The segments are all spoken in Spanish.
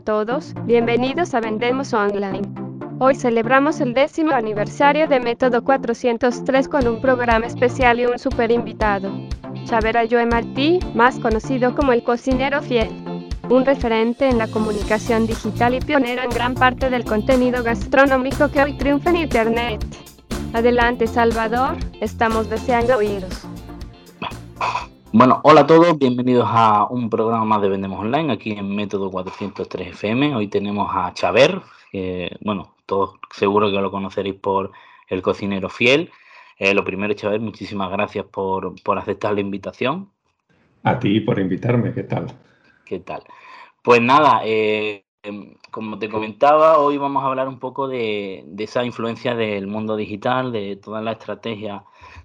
a todos, bienvenidos a Vendemos Online. Hoy celebramos el décimo aniversario de Método 403 con un programa especial y un super invitado. Xavier Ayoe Martí, más conocido como el cocinero fiel. Un referente en la comunicación digital y pionero en gran parte del contenido gastronómico que hoy triunfa en Internet. Adelante Salvador, estamos deseando oíros. Bueno, hola a todos, bienvenidos a un programa más de Vendemos Online aquí en Método 403 FM. Hoy tenemos a Chaver, que bueno, todos seguro que lo conoceréis por el cocinero fiel. Eh, lo primero, Chaver, muchísimas gracias por, aceptar la invitación. A ti por invitarme, ¿qué tal? ¿Qué tal? Pues nada, eh, como te comentaba, hoy vamos a hablar un poco de, de, esa influencia del mundo digital, de toda la estrategia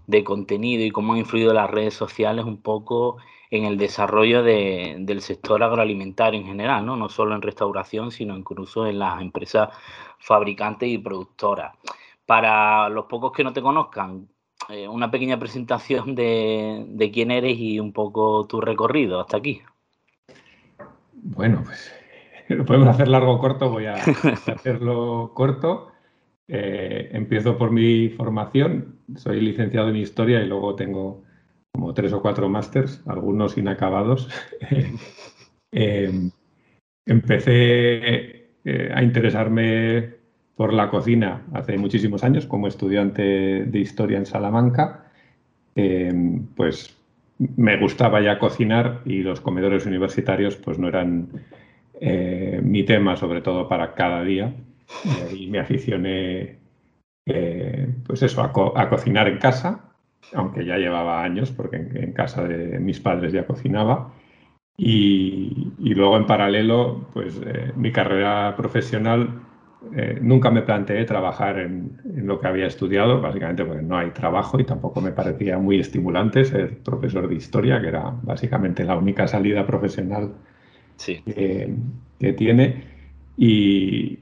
de contenido y cómo han influido las redes sociales un poco en el desarrollo del sector agroalimentario en general, ¿no? no solo en restauración, sino incluso en las empresas fabricantes y productoras. Para los pocos que no te conozcan, eh, una pequeña presentación de, de, quién eres y un poco tu recorrido hasta aquí. Bueno, pues lo podemos hacer largo o corto, voy a hacerlo corto. Eh, empiezo por mi formación. Soy licenciado en historia y luego tengo como tres o cuatro másters, algunos inacabados. Eh, empecé eh, a interesarme por la cocina hace muchísimos años como estudiante de historia en Salamanca. pues me gustaba ya cocinar y los comedores universitarios pues no eran mi tema, sobre todo para cada día y me aficioné, eh, pues eso, a, cocinar en casa, aunque ya llevaba años, porque en, casa de mis padres ya cocinaba. Y, luego en paralelo, pues eh, mi carrera profesional eh, nunca me planteé trabajar en, lo que había estudiado, básicamente porque no hay trabajo y tampoco me parecía muy estimulante ser profesor de historia, que era básicamente la única salida profesional que tiene. Y,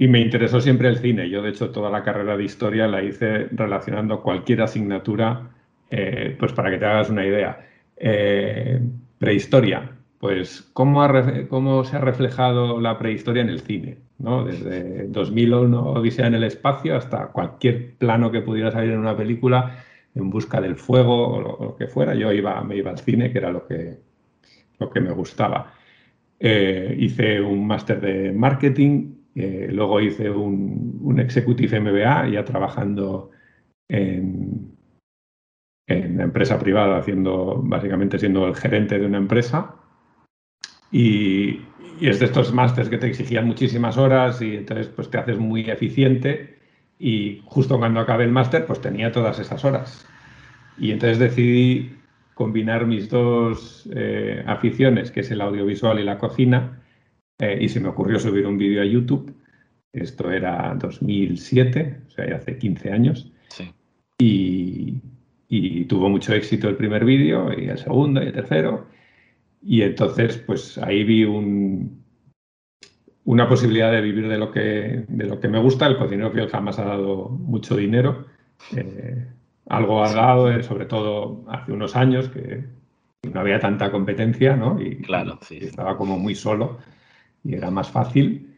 y me interesó siempre el cine. Yo, de hecho, toda la carrera de historia la hice relacionando cualquier asignatura, eh, pues para que te hagas una idea. Eh, prehistoria, pues ¿cómo, ¿cómo, se ha reflejado la prehistoria en el cine? ¿no? Desde 2001, Odisea en el espacio, hasta cualquier plano que pudiera salir en una película, en busca del fuego o lo, que fuera. Yo iba, me iba al cine, que era lo que, lo que me gustaba. Eh, hice un máster de marketing eh, luego hice un, Executive MBA, ya trabajando en, en empresa privada, haciendo, básicamente siendo el gerente de una empresa. Y, es de estos másters que te exigían muchísimas horas y entonces pues te haces muy eficiente y justo cuando acabé el máster pues tenía todas esas horas. Y entonces decidí combinar mis dos eh, aficiones, que es el audiovisual y la cocina, eh, y se me ocurrió subir un vídeo a YouTube. Esto era 2007, o sea, hace 15 años. Y, tuvo mucho éxito el primer vídeo, y el segundo, y el tercero. Y entonces, pues ahí vi un, una posibilidad de vivir de lo, que, de lo que me gusta. El cocinero fiel jamás ha dado mucho dinero. Eh, algo ha dado, eh, sobre todo hace unos años, que no había tanta competencia, ¿no? Y, claro, sí. estaba como muy solo y era más fácil.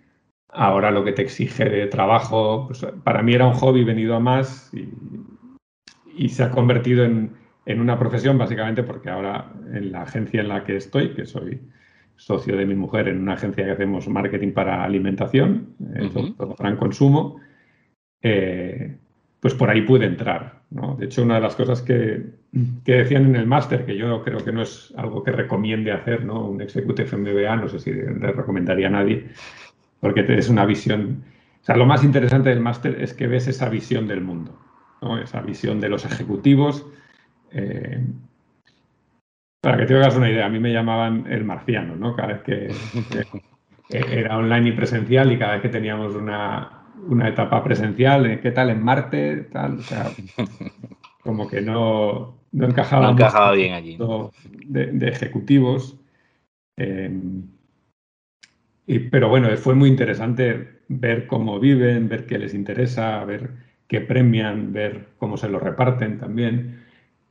Ahora lo que te exige de trabajo, pues, para mí era un hobby venido a más y, se ha convertido en, una profesión básicamente porque ahora en la agencia en la que estoy, que soy socio de mi mujer en una agencia que hacemos marketing para alimentación, eh, todo, gran consumo, eh, pues por ahí puede entrar. De hecho, una de las cosas que, decían en el máster, que yo creo que no es algo que recomiende hacer, ¿no? un Executive MBA, no sé si le recomendaría a nadie, porque es una visión... O sea, lo más interesante del máster es que ves esa visión del mundo, ¿no? esa visión de los ejecutivos. Eh, para que te hagas una idea, a mí me llamaban el marciano, ¿no? Cada vez que era online y presencial y cada vez que teníamos una, una etapa presencial. ¿qué tal en Marte? Tal, o sea, como que no, no encajaba, no encajaba bien allí. De, ejecutivos. Em, y, pero bueno, fue muy interesante ver cómo viven, ver qué les interesa, ver qué premian, ver cómo se lo reparten también.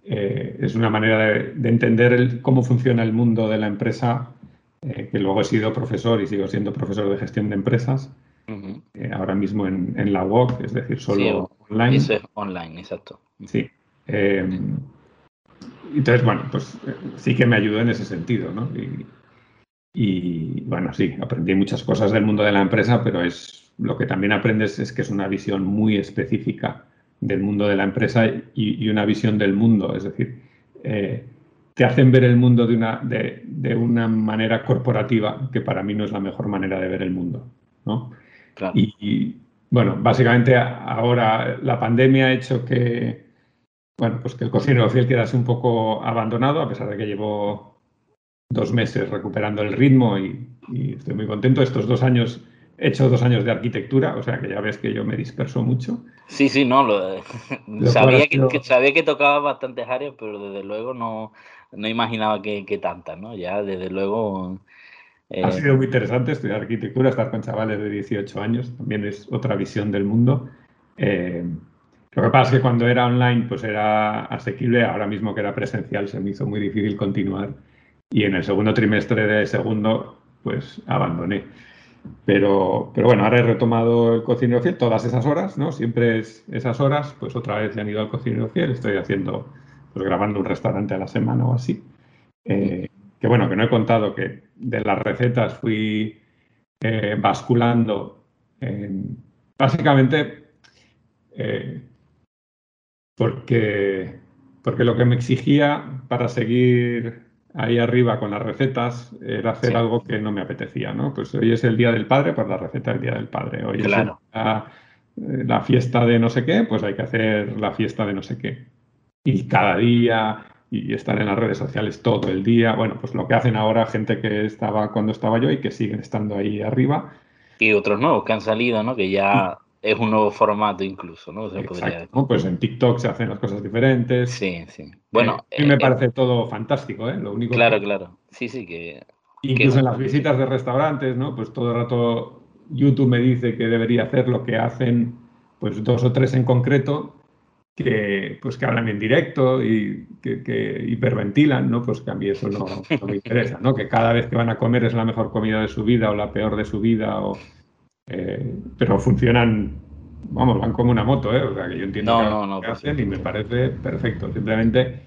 Eh, es una manera de, entender cómo funciona el mundo de la empresa eh, que luego he sido profesor y sigo siendo profesor de gestión de empresas, eh, ahora mismo en, la UOC, es decir, solo online. Eso es online, exacto. Sí. Entonces, bueno, pues sí que me ayudó en ese sentido, ¿no? y, bueno, sí, aprendí muchas cosas del mundo de la empresa, pero es lo que también aprendes es que es una visión muy específica del mundo de la empresa y, una visión del mundo. Es decir, eh, te hacen ver el mundo de una, de, una manera corporativa que para mí no es la mejor manera de ver el mundo. ¿no? Y, bueno, básicamente ahora la pandemia ha hecho que, bueno, pues que el cocinero fiel quedase un poco abandonado, a pesar de que llevo dos meses recuperando el ritmo y, y estoy muy contento. Estos dos años He hecho dos años de arquitectura, o sea que ya ves que yo me disperso mucho. Sí, sí, no, lo, sabía, que, sabía que tocaba bastantes áreas, pero desde luego no, no imaginaba que, que tantas, ¿no? Ya desde luego... Ha eh, sido muy interesante estudiar arquitectura, estar con chavales de 18 años, también es otra visión del mundo. Eh, lo que pasa es que cuando era online pues era asequible, ahora mismo que era presencial se me hizo muy difícil continuar y en el segundo trimestre de segundo pues abandoné. Pero, pero bueno, ahora he retomado el cocinero fiel todas esas horas, ¿no? Siempre es esas horas, pues otra vez he han ido al cocinero fiel, estoy haciendo, pues grabando un restaurante a la semana o así. Eh, que bueno, que no he contado que de las recetas fui eh, basculando en, básicamente eh, porque, porque lo que me exigía para seguir ahí arriba con las recetas era hacer algo que no me apetecía, ¿no? Pues hoy es el Día del Padre, pues la receta del Día del Padre. Hoy es eh, la, fiesta de no sé qué, pues hay que hacer la fiesta de no sé qué. Y cada día, y estar en las redes sociales todo el día, bueno, pues lo que hacen ahora gente que estaba cuando estaba yo y que siguen estando ahí arriba. Y otros nuevos que han salido, ¿no? Que ya es un nuevo formato incluso, ¿no? Pues en TikTok se hacen las cosas diferentes. Sí, sí. Bueno, a mí me eh, parece todo fantástico, ¿eh? Lo único claro, claro. Sí, sí, que... Incluso en las visitas de restaurantes, ¿no? Pues todo el rato YouTube me dice que debería hacer lo que hacen, pues dos o tres en concreto, que, pues que hablan en directo y que, hiperventilan, ¿no? Pues que a mí eso no, me interesa, ¿no? Que cada vez que van a comer es la mejor comida de su vida o la peor de su vida o eh, pero funcionan, vamos, van como una moto, ¿eh? O sea, que yo entiendo lo que hacen y me parece perfecto. Simplemente,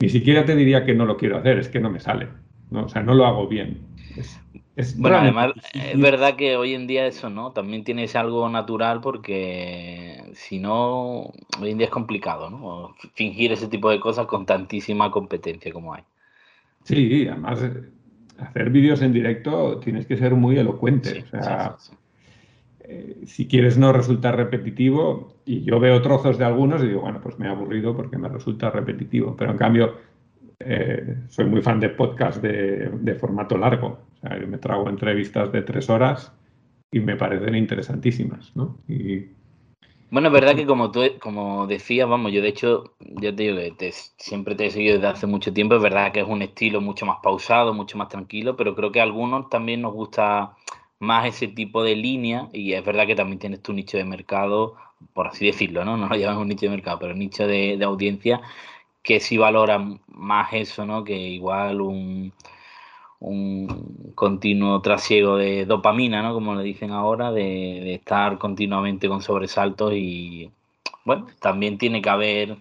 ni siquiera te diría que no lo quiero hacer, es que no me sale. ¿no? O sea, no lo hago bien. bueno, además, es verdad que hoy en día eso, ¿no? También tienes algo natural porque si no, hoy en día es complicado, ¿no? Fingir ese tipo de cosas con tantísima competencia como hay. Sí, además, hacer vídeos en directo tienes que ser muy elocuente. o sea, eh, si quieres no resulta repetitivo, y yo veo trozos de algunos y digo, bueno, pues me he aburrido porque me resulta repetitivo, pero en cambio eh, soy muy fan de podcast de, formato largo, o sea, yo me trago entrevistas de tres horas y me parecen interesantísimas, ¿no? Y, bueno, es verdad que como tú como decías, vamos, yo de hecho, ya te digo que siempre te he seguido desde hace mucho tiempo, es verdad que es un estilo mucho más pausado, mucho más tranquilo, pero creo que a algunos también nos gusta más ese tipo de línea y es verdad que también tienes tu nicho de mercado, por así decirlo, ¿no? No lo llamamos nicho de mercado, pero nicho de, audiencia que sí valora más eso, ¿no? Que igual un, un continuo trasiego de dopamina, ¿no? Como le dicen ahora, de, estar continuamente con sobresaltos y, bueno, también tiene que haber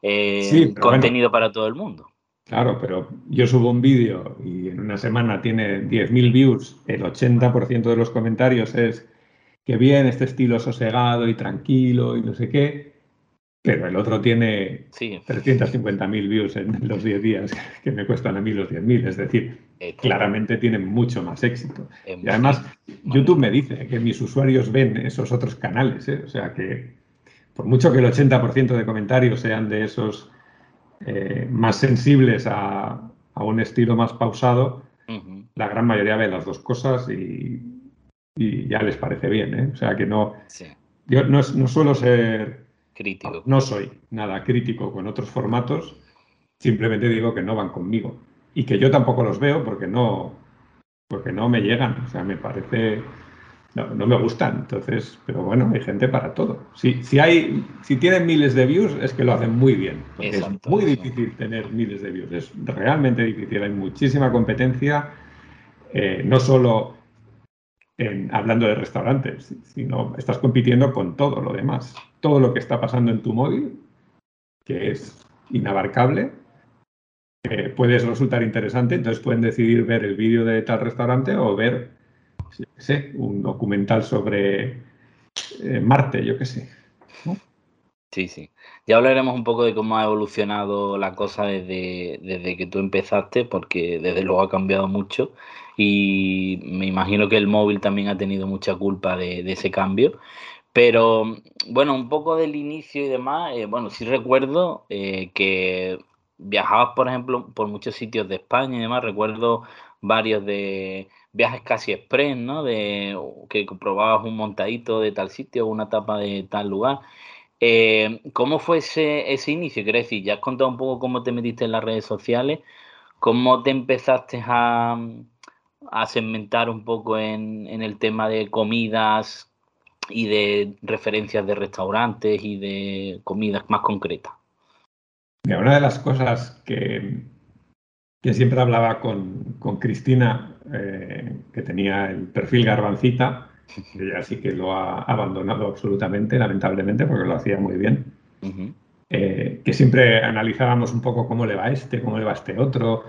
eh, contenido para todo el mundo. Claro, pero yo subo un vídeo y en una semana tiene 10.000 views, el 80% de los comentarios es que bien, este estilo sosegado y tranquilo y no sé qué, pero el otro tiene 350.000 views en los 10 días que me cuestan a mí los 10.000, es decir, claramente tiene mucho más éxito. Y además, YouTube me dice que mis usuarios ven esos otros canales, ¿eh? o sea que por mucho que el 80% de comentarios sean de esos eh, más sensibles a, un estilo más pausado, la gran mayoría ve las dos cosas y, ya les parece bien. ¿eh? O sea que no. Yo no, suelo ser. Crítico. No soy nada crítico con otros formatos, simplemente digo que no van conmigo. Y que yo tampoco los veo porque no, porque no me llegan. O sea, me parece no, no, me gustan. Entonces, pero bueno, hay gente para todo. Si, si, hay, si tienen miles de views, es que lo hacen muy bien. es muy difícil tener miles de views. Es realmente difícil. Hay muchísima competencia. eh, no solo hablando de restaurantes, sino estás compitiendo con todo lo demás. Todo lo que está pasando en tu móvil, que es inabarcable, eh, puede resultar interesante, entonces pueden decidir ver el vídeo de tal restaurante o ver, un documental sobre eh, Marte, yo qué sé. Sí, sí. Ya hablaremos un poco de cómo ha evolucionado la cosa desde, desde que tú empezaste, porque desde luego ha cambiado mucho y me imagino que el móvil también ha tenido mucha culpa de, ese cambio. Pero bueno, un poco del inicio y demás, eh, bueno, sí recuerdo eh, que viajabas, por ejemplo, por muchos sitios de España y demás, recuerdo varios de viajes casi express, ¿no? De que comprobabas un montadito de tal sitio, una etapa de tal lugar. Eh, ¿Cómo fue ese, ese inicio? Quiero decir, ya has contado un poco cómo te metiste en las redes sociales, cómo te empezaste a, a segmentar un poco en, el tema de comidas y de referencias de restaurantes y de comidas más concretas. una de las cosas que, que siempre hablaba con, Cristina, eh, que tenía el perfil garbancita, ella sí que lo ha abandonado absolutamente, lamentablemente, porque lo hacía muy bien. Eh, que siempre analizábamos un poco cómo le va este, cómo le va este otro,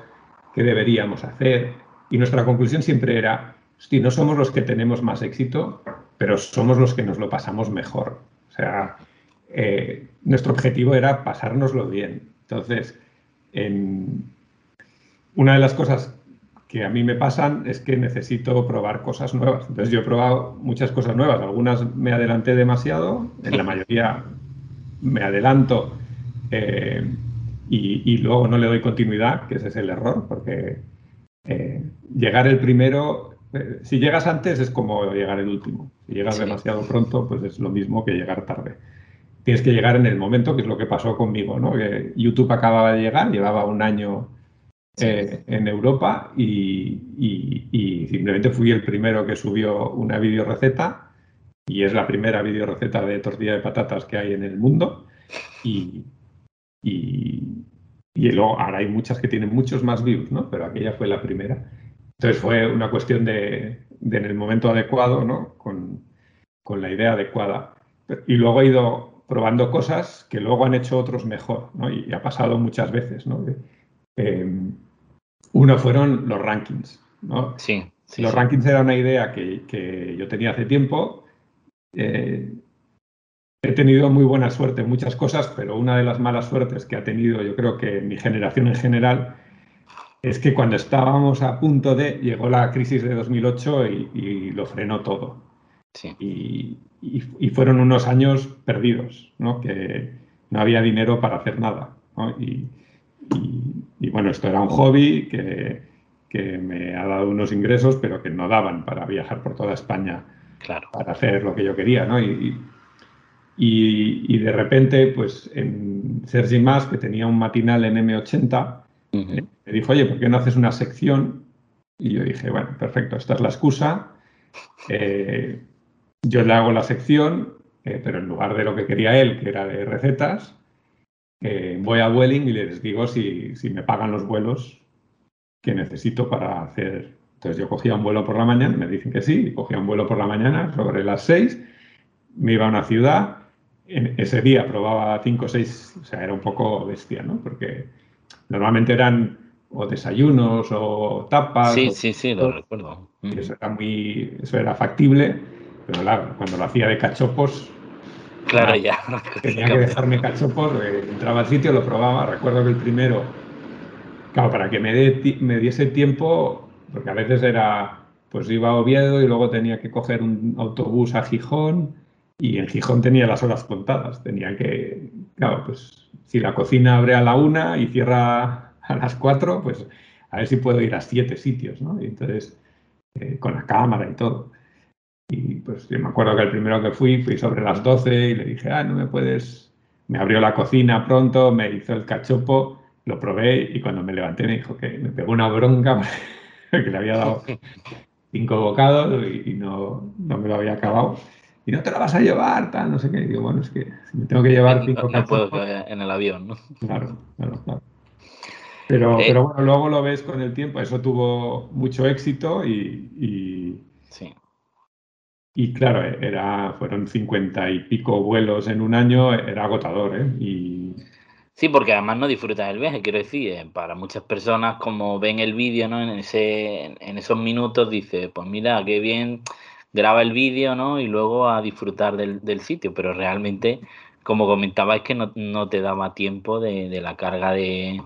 qué deberíamos hacer. Y nuestra conclusión siempre era, sí, no somos los que tenemos más éxito, pero somos los que nos lo pasamos mejor. O sea, eh, nuestro objetivo era pasárnoslo bien. Entonces, una de las cosas que a mí me pasan es que necesito probar cosas nuevas. Entonces yo he probado muchas cosas nuevas, algunas me adelanté demasiado, en la mayoría me adelanto eh, y, luego no le doy continuidad, que ese es el error, porque eh, llegar el primero, eh, si llegas antes es como llegar el último, si llegas demasiado pronto, pues es lo mismo que llegar tarde. Tienes que llegar en el momento, que es lo que pasó conmigo, ¿no? Que YouTube acababa de llegar, llevaba un año eh, en Europa y, simplemente fui el primero que subió una receta y es la primera receta de tortilla de patatas que hay en el mundo y, y, luego ahora hay muchas que tienen muchos más views, ¿no? pero aquella fue la primera. Entonces fue una cuestión de, en el momento adecuado, ¿no? con, con la idea adecuada. Y luego he ido probando cosas que luego han hecho otros mejor, ¿no? y, ha pasado muchas veces. ¿no? Eh, uno fueron los rankings. ¿no? Sí, los rankings era una idea que, yo tenía hace tiempo. Eh, he tenido muy buena suerte en muchas cosas, pero una de las malas suertes que ha tenido, yo creo que mi generación en general, es que cuando estábamos a punto de, llegó la crisis de 2008 y, lo frenó todo. Sí. Y, fueron unos años perdidos, ¿no? que no había dinero para hacer nada. ¿no? Y, y, bueno, esto era un hobby que, me ha dado unos ingresos, pero que no daban para viajar por toda España claro. para hacer lo que yo quería, ¿no? Y, y, de repente, pues en Sergi Más, que tenía un matinal en M80, eh, me dijo, oye, ¿por qué no haces una sección? Y yo dije, bueno, perfecto, esta es la excusa. Eh, yo le hago la sección, eh, pero en lugar de lo que quería él, que era de recetas, voy a Vueling y les digo si, me pagan los vuelos que necesito para hacer. Entonces yo cogía un vuelo por la mañana, me dicen que sí, cogía un vuelo por la mañana sobre las seis, me iba a una ciudad, en ese día probaba cinco o seis, o sea, era un poco bestia, ¿no? Porque normalmente eran o desayunos o tapas. Sí, sí, sí, lo recuerdo. eso era muy, eso era factible, pero claro, cuando lo hacía de cachopos, Claro, ya. Tenía que dejarme cachopos, eh, entraba al sitio, lo probaba. Recuerdo que el primero, claro, para que me, me diese tiempo, porque a veces era, pues iba a Oviedo y luego tenía que coger un autobús a Gijón y en Gijón tenía las horas contadas. Tenía que, claro, pues si la cocina abre a la una y cierra a las cuatro, pues a ver si puedo ir a siete sitios, ¿no? Y entonces, eh, con la cámara y todo. Y pues yo me acuerdo que el primero que fui, fui sobre las 12 y le dije, ah, no me puedes... Me abrió la cocina pronto, me hizo el cachopo, lo probé y cuando me levanté me dijo que me pegó una bronca que le había dado cinco bocados y, no, no, me lo había acabado. Y no te lo vas a llevar, tal, no sé qué. Y digo, bueno, es que si me tengo que llevar cinco no, no puedo en el avión, ¿no? Claro, claro, claro. Pero, eh, pero bueno, luego lo ves con el tiempo, eso tuvo mucho éxito y, sí. Y claro, era, fueron cincuenta y pico vuelos en un año, era agotador, ¿eh? Sí, porque además no disfrutas el viaje, quiero decir, eh, para muchas personas como ven el vídeo, ¿no? En ese, en esos minutos dice, pues mira, qué bien graba el vídeo, ¿no? Y luego a disfrutar del, sitio, pero realmente, como comentaba, es que no, te daba tiempo de, la carga de,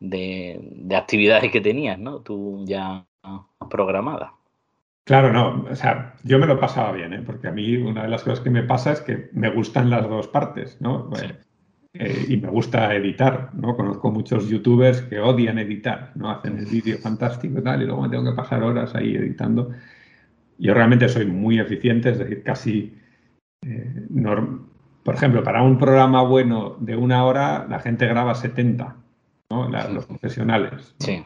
de, actividades que tenías, ¿no? Tú ya programada. Claro, no, o sea, yo me lo pasaba bien, ¿eh? porque a mí una de las cosas que me pasa es que me gustan las dos partes, ¿no? Eh, y me gusta editar, ¿no? Conozco muchos youtubers que odian editar, ¿no? Hacen el vídeo fantástico y tal, y luego me tengo que pasar horas ahí editando. Yo realmente soy muy eficiente, es decir, casi... Eh, por ejemplo, para un programa bueno de una hora, la gente graba 70, ¿no? los profesionales. Sí.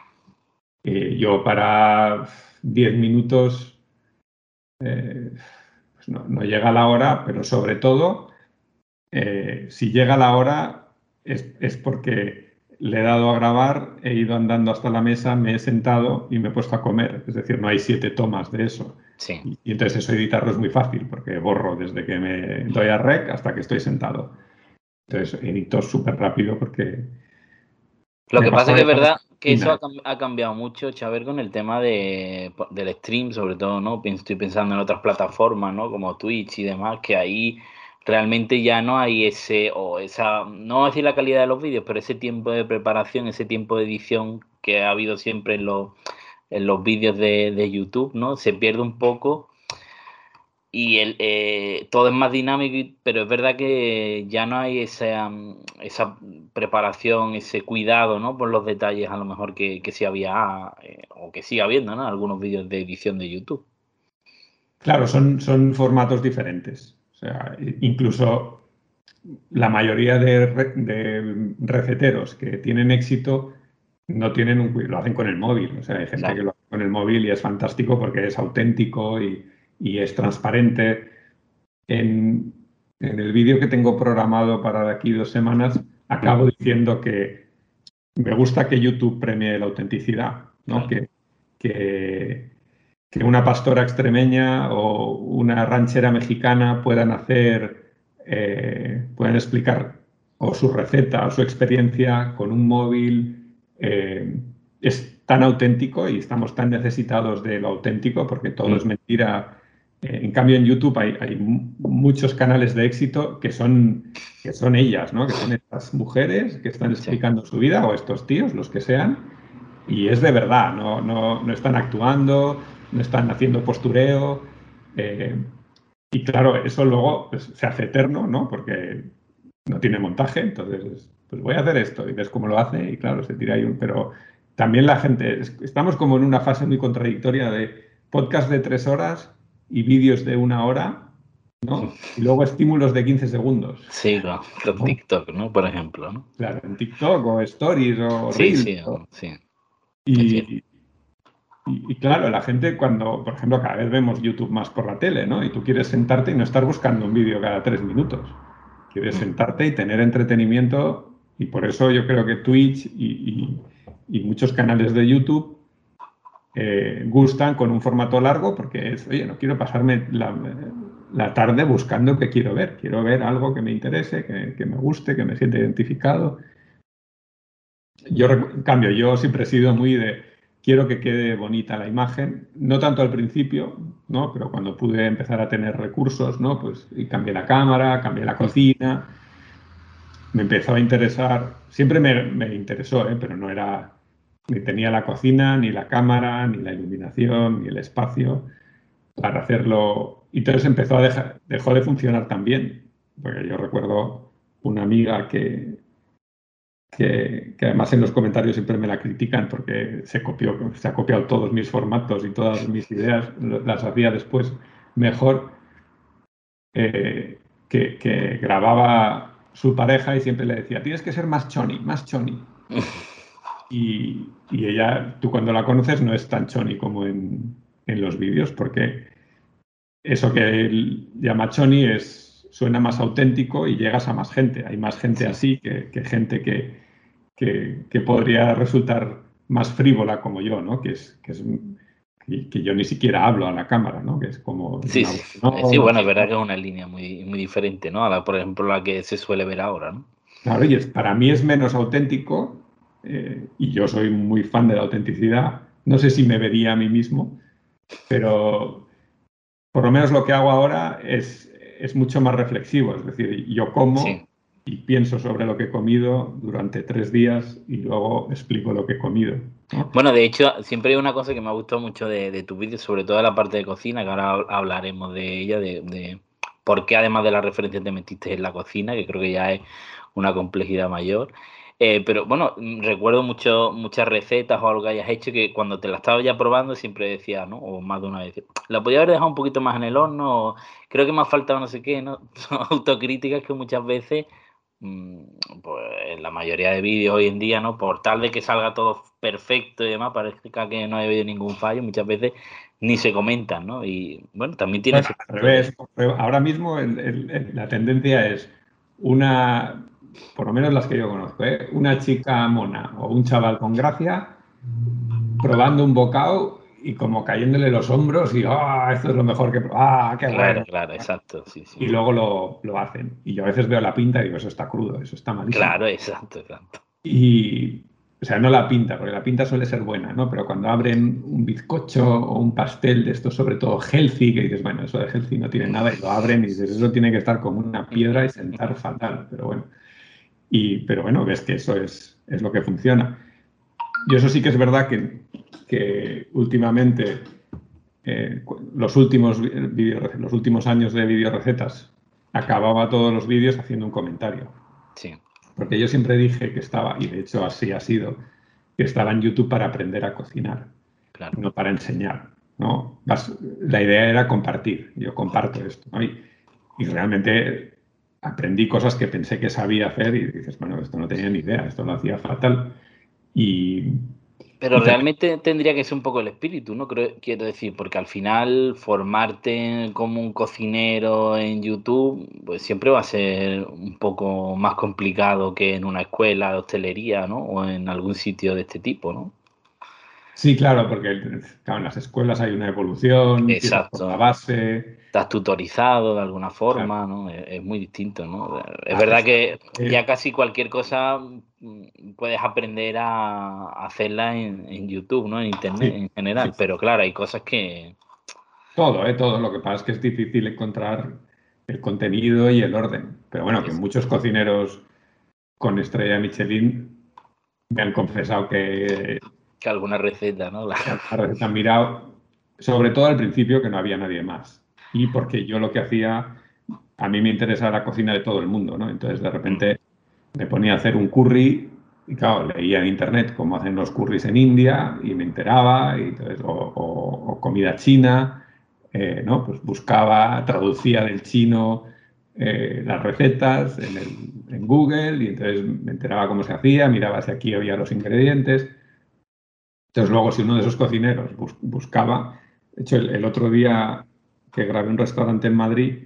Eh, yo para 10 minutos pues no, no llega la hora, pero sobre todo eh, si llega la hora es, porque le he dado a grabar, he ido andando hasta la mesa, me he sentado y me he puesto a comer. Es decir, no hay siete tomas de eso. Sí. Y, entonces eso editarlo es muy fácil porque borro desde que me doy a rec hasta que estoy sentado. Entonces edito súper rápido porque... Lo que pasa es que es verdad que eso ha, cambiado mucho, Chaver, con el tema de, del stream, sobre todo, ¿no? Estoy pensando en otras plataformas, ¿no? Como Twitch y demás, que ahí realmente ya no hay ese, o esa, no decir la calidad de los vídeos, pero ese tiempo de preparación, ese tiempo de edición que ha habido siempre en los, en los vídeos de, YouTube, ¿no? Se pierde un poco y el, eh, todo es más dinámico, pero es verdad que ya no hay esa, esa preparación, ese cuidado, ¿no? Por los detalles a lo mejor que, que sí había, eh, o que sigue habiendo, ¿no? Algunos vídeos de edición de YouTube. Claro, son, son formatos diferentes. O sea, incluso la mayoría de, receteros que tienen éxito no tienen un lo hacen con el móvil. O sea, hay gente que lo hace con el móvil y es fantástico porque es auténtico y, es transparente. En, el vídeo que tengo programado para de aquí dos semanas, acabo diciendo que me gusta que YouTube premie la autenticidad, ¿no? Que, que, que una pastora extremeña o una ranchera mexicana puedan hacer, eh, puedan explicar o su receta o su experiencia con un móvil. Eh, es tan auténtico y estamos tan necesitados de lo auténtico porque todo es mentira. Eh, en cambio, en YouTube hay, muchos canales de éxito que son, que son ellas, ¿no? que son estas mujeres que están explicando su vida o estos tíos, los que sean, y es de verdad, no, no, no están actuando, no están haciendo postureo. Eh, y claro, eso luego pues, se hace eterno, ¿no? Porque no tiene montaje, entonces, pues voy a hacer esto y ves cómo lo hace y claro, se tira ahí un... Pero también la gente, estamos como en una fase muy contradictoria de podcast de tres horas y vídeos de una hora, ¿no? Y luego estímulos de 15 segundos. Sí, claro, con TikTok, ¿no? Por ejemplo, ¿no? Claro, en TikTok o Stories o... Sí, sí, sí. Y, y, claro, la gente cuando, por ejemplo, cada vez vemos YouTube más por la tele, ¿no? Y tú quieres sentarte y no estar buscando un vídeo cada tres minutos. Quieres mm. sentarte y tener entretenimiento y por eso yo creo que Twitch y, muchos canales de YouTube eh, gustan con un formato largo porque es, oye, no quiero pasarme la, tarde buscando qué quiero ver. Quiero ver algo que me interese, que, que me guste, que me sienta identificado. Yo, en cambio, yo siempre he sido muy de quiero que quede bonita la imagen, no tanto al principio, ¿no? Pero cuando pude empezar a tener recursos, ¿no? Pues y cambié la cámara, cambié la cocina, me empezó a interesar, siempre me, interesó, ¿eh? pero no era, ni tenía la cocina, ni la cámara, ni la iluminación, ni el espacio para hacerlo. Y entonces empezó a dejar, dejó de funcionar también, porque yo recuerdo una amiga que, que, además en los comentarios siempre me la critican porque se, copió, se ha copiado todos mis formatos y todas mis ideas, las hacía después mejor, eh, que, grababa su pareja y siempre le decía, tienes que ser más choni, más choni. Y, ella, tú cuando la conoces, no es tan choni como en, los vídeos, porque eso que él llama choni es suena más auténtico y llegas a más gente. Hay más gente así que, gente que, que, podría resultar más frívola como yo, ¿no? Que es, que es que yo ni siquiera hablo a la cámara, ¿no? Que es como... Sí, sí. sí, bueno, es verdad que es una línea muy, muy diferente, ¿no? A la, por ejemplo, la que se suele ver ahora, ¿no? Claro, y para mí es menos auténtico eh, y yo soy muy fan de la autenticidad. No sé si me vería a mí mismo, pero por lo menos lo que hago ahora es, es mucho más reflexivo. Es decir, yo como y pienso sobre lo que he comido durante tres días y luego explico lo que he comido. Bueno, de hecho, siempre hay una cosa que me ha gustado mucho de, de tu vídeo, sobre todo la parte de cocina, que ahora hablaremos de ella, de, de por qué además de la referencia te metiste en la cocina, que creo que ya es una complejidad mayor. Eh, pero bueno, mm, recuerdo mucho, muchas recetas o algo que hayas hecho que cuando te la estaba ya probando siempre decía, ¿no? O más de una vez, la podía haber dejado un poquito más en el horno, creo que me ha faltado no sé qué, ¿no? Son autocríticas que muchas veces, mm, pues en la mayoría de vídeos hoy en día, ¿no? Por tal de que salga todo perfecto y demás, parezca que no ha habido ningún fallo, muchas veces ni se comentan, ¿no? Y bueno, también tiene... al revés, ahora mismo la tendencia es una por lo menos las que yo conozco, ¿eh? una chica mona o un chaval con gracia probando un bocado y como cayéndole los hombros y ah, esto es lo mejor que ah, qué claro, Claro, exacto, Y luego lo, lo, hacen. Y yo a veces veo la pinta y digo, eso está crudo, eso está malísimo. Claro, exacto, exacto. Y, o sea, no la pinta, porque la pinta suele ser buena, ¿no? Pero cuando abren un bizcocho o un pastel de esto, sobre todo healthy, que dices, bueno, eso de healthy no tiene nada, y lo abren y dices, eso tiene que estar como una piedra y sentar fatal, pero bueno. Y, pero bueno, ves que eso es, es lo que funciona. Y eso sí que es verdad que, que últimamente, eh, los, últimos los últimos años de videorecetas, acababa todos los vídeos haciendo un comentario. Sí. Porque yo siempre dije que estaba, y de hecho así ha sido, que estaba en YouTube para aprender a cocinar, claro. no para enseñar. ¿no? La idea era compartir. Yo comparto esto. Y, y realmente aprendí cosas que pensé que sabía hacer y dices, bueno, esto no tenía ni idea, esto lo hacía fatal. Y, pero realmente tendría que ser un poco el espíritu, ¿no? Creo, quiero decir, porque al final formarte como un cocinero en YouTube, pues siempre va a ser un poco más complicado que en una escuela de hostelería, ¿no? O en algún sitio de este tipo, ¿no? Sí, claro, porque en las escuelas hay una evolución, Exacto. la base. Estás tutorizado de alguna forma, ¿no? Es, muy distinto, ¿no? Es verdad que ya casi cualquier cosa mm, puedes aprender a hacerla en, YouTube, ¿no? En Internet en general, pero claro, hay cosas que... Todo, ¿eh? Todo. Lo que pasa es que es difícil encontrar el contenido y el orden. Pero bueno, que muchos cocineros con estrella Michelin me han confesado que que alguna receta, ¿no? La... receta han mirado, sobre todo al principio que no había nadie más. Y porque yo lo que hacía, a mí me interesaba la cocina de todo el mundo, ¿no? Entonces de repente me ponía a hacer un curry y claro, leía en internet cómo hacen los curries en India y me enteraba, y entonces, o, comida china, eh, ¿no? Pues buscaba, traducía del chino eh, las recetas en, Google y entonces me enteraba cómo se hacía, miraba si aquí había los ingredientes. Entonces luego si uno de esos cocineros buscaba, de hecho el, otro día que grabé un restaurante en Madrid,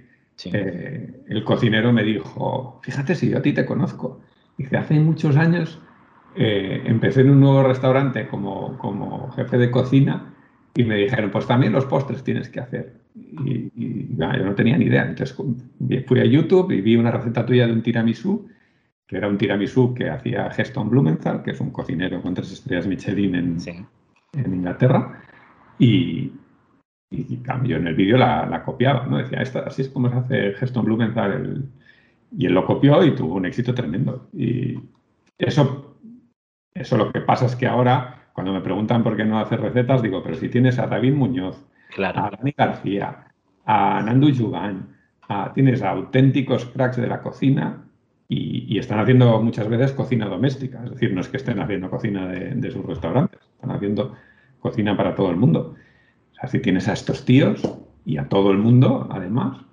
eh, el cocinero me dijo, fíjate si yo a ti te conozco. Dice, hace muchos años eh, empecé en un nuevo restaurante como, como jefe de cocina y me dijeron, pues también los postres tienes que hacer. Y, yo no tenía ni idea. Entonces fui a YouTube y vi una receta tuya de un tiramisú que era un tiramisú que hacía Geston Blumenthal, que es un cocinero con tres estrellas Michelin en, en Inglaterra, y, y, cambio en el vídeo la, copiaba, ¿no? Decía, así es como se hace Geston Blumenthal, y él lo copió y tuvo un éxito tremendo. Y eso, eso lo que pasa es que ahora, cuando me preguntan por qué no hacer recetas, digo, pero si tienes a David Muñoz, a Dani García, a Nandu Yugan, tienes a auténticos cracks de la cocina y, están haciendo muchas veces cocina doméstica, es decir, no es que estén haciendo cocina de, sus restaurantes, están haciendo cocina para todo el mundo. Si tienes a estos tíos y a todo el mundo, además,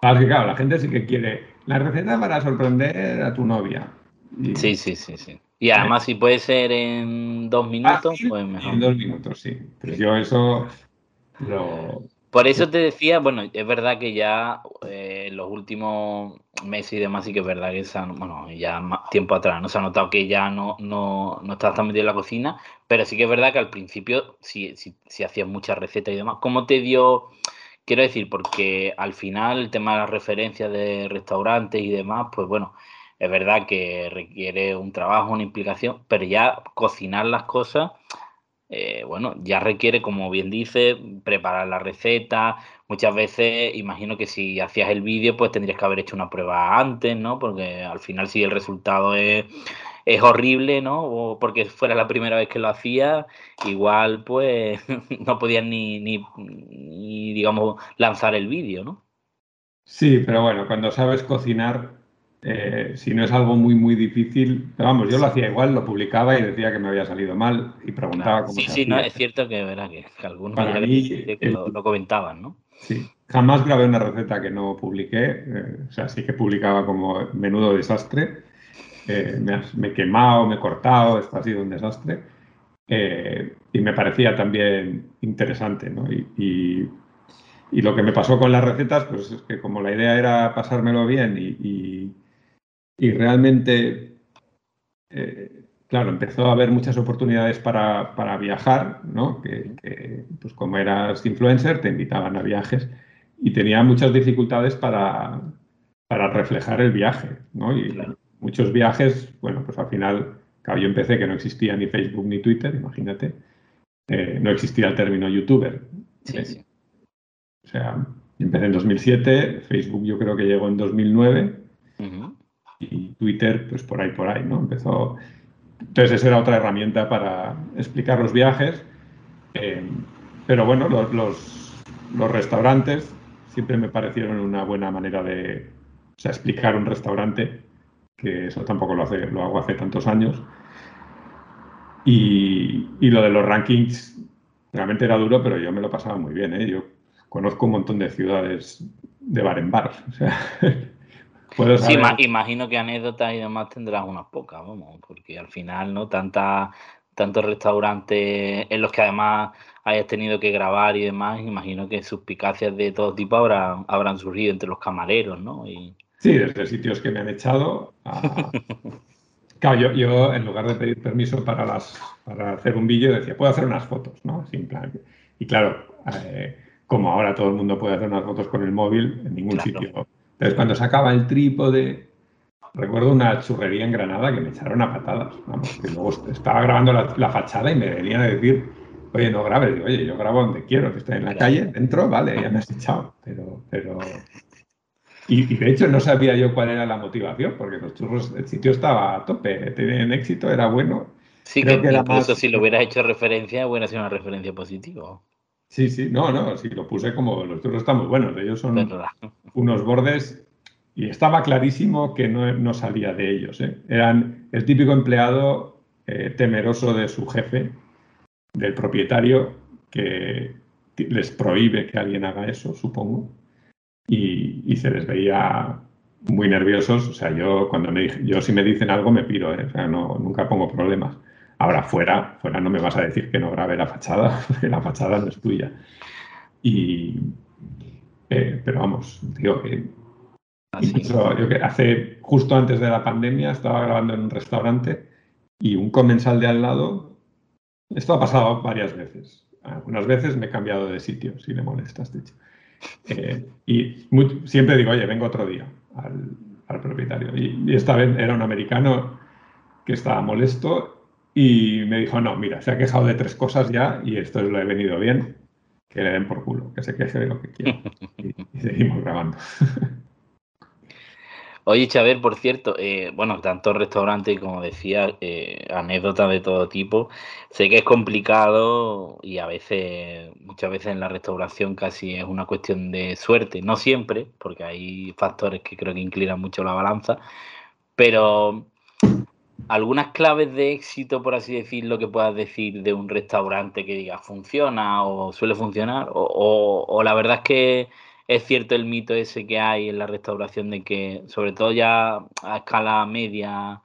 claro, la gente sí que quiere la receta para sorprender a tu novia. sí, sí, sí, sí. Y además, si puede ser en dos minutos, pues mejor. En dos minutos, sí. Pero yo eso lo, por eso te decía, bueno, es verdad que ya eh, los últimos meses y demás, sí que es verdad que bueno, ya tiempo atrás no se ha notado que ya no, no, no estás tan metido en la cocina, pero sí que es verdad que al principio sí, sí, sí hacías muchas recetas y demás. ¿Cómo te dio, quiero decir, porque al final el tema de las referencias de restaurantes y demás, pues bueno, es verdad que requiere un trabajo, una implicación, pero ya cocinar las cosas, eh, bueno, ya requiere, como bien dice, preparar la receta. Muchas veces, imagino que si hacías el vídeo, pues tendrías que haber hecho una prueba antes, ¿no? Porque al final, si el resultado es, es horrible, ¿no? O porque fuera la primera vez que lo hacía, igual, pues no podías ni, ni, ni digamos, lanzar el vídeo, ¿no? Sí, pero bueno, cuando sabes cocinar, eh, si no es algo muy, muy difícil, vamos, yo lo hacía igual, lo publicaba y decía que me había salido mal y preguntaba cómo Sí, sí, no, es cierto que, ¿verdad? que, algunos lo, comentaban, ¿no? Sí, jamás grabé una receta que no publiqué, eh, o sea, sí que publicaba como menudo desastre, eh, me, he quemado, me he cortado, esto ha sido un desastre. y me parecía también interesante, ¿no? Y, y, lo que me pasó con las recetas, pues es que como la idea era pasármelo bien y, y realmente, eh, claro, empezó a haber muchas oportunidades para, para viajar, ¿no? Que, pues como eras influencer, te invitaban a viajes y tenía muchas dificultades para, para reflejar el viaje, ¿no? Y muchos viajes, bueno, pues al final, claro, yo empecé que no existía ni Facebook ni Twitter, imagínate, eh, no existía el término youtuber. Sí, O sea, empecé en 2007, Facebook yo creo que llegó en 2009 y Twitter, pues por ahí, por ahí, ¿no? Empezó. Entonces, esa era otra herramienta para explicar los viajes. Eh, pero bueno, los, restaurantes siempre me parecieron una buena manera de o sea, explicar un restaurante, que eso tampoco lo, hace, lo hago hace tantos años. Y, y, lo de los rankings realmente era duro, pero yo me lo pasaba muy bien. ¿eh? Yo conozco un montón de ciudades de bar en bar. O sea, Sí, imagino que anécdotas y demás tendrás unas pocas, vamos, porque al final, ¿no? Tanta, tantos restaurantes en los que además hayas tenido que grabar y demás, imagino que suspicacias de todo tipo habrán, habrán surgido entre los camareros, ¿no? Y... Sí, desde sitios que me han echado Claro, yo, yo, en lugar de pedir permiso para, las, para hacer un vídeo decía, puedo hacer unas fotos, ¿no? Sin plan. Y claro, eh, como ahora todo el mundo puede hacer unas fotos con el móvil, en ningún sitio entonces, cuando sacaba el trípode, recuerdo una churrería en Granada que me echaron a patadas. Vamos, que luego estaba grabando la, fachada y me venían a decir, oye, no grabes. Digo, oye, yo grabo donde quiero, que estoy en la calle, dentro, vale, ya me has echado. Pero, pero... Y, de hecho no sabía yo cuál era la motivación, porque los churros, el sitio estaba a tope, tenían éxito, era bueno. Sí, que, incluso si lo hubieras hecho referencia, hubiera sido una referencia positiva. Sí, sí, no, no, sí, lo puse como los churros están muy buenos, ellos son unos bordes y estaba clarísimo que no, salía de ellos. ¿eh? Eran el típico empleado eh, temeroso de su jefe, del propietario, que les prohíbe que alguien haga eso, supongo, y, se les veía muy nerviosos. O sea, yo cuando me yo si me dicen algo me piro, ¿eh? o sea, no, nunca pongo problemas. Ahora fuera, fuera no me vas a decir que no grabe la fachada, porque la fachada no es tuya. Y, eh, pero vamos, digo que yo que hace justo antes de la pandemia estaba grabando en un restaurante y un comensal de al lado. Esto ha pasado varias veces. Algunas veces me he cambiado de sitio, si le molestas, de hecho. Eh, y siempre digo, oye, vengo otro día al, propietario. y, esta vez era un americano que estaba molesto y me dijo, no, mira, se ha quejado de tres cosas ya y esto lo he venido bien, que le den por culo, que se queje de lo que quiera. Y, seguimos grabando. Oye, Chaver, por cierto, eh, bueno, tanto restaurante como decía, eh, anécdotas de todo tipo. Sé que es complicado y a veces, muchas veces en la restauración casi es una cuestión de suerte. No siempre, porque hay factores que creo que inclinan mucho la balanza. Pero algunas claves de éxito, por así decirlo, que puedas decir de un restaurante que diga funciona o suele funcionar, o, la verdad es que es cierto el mito ese que hay en la restauración de que, sobre todo ya a escala media,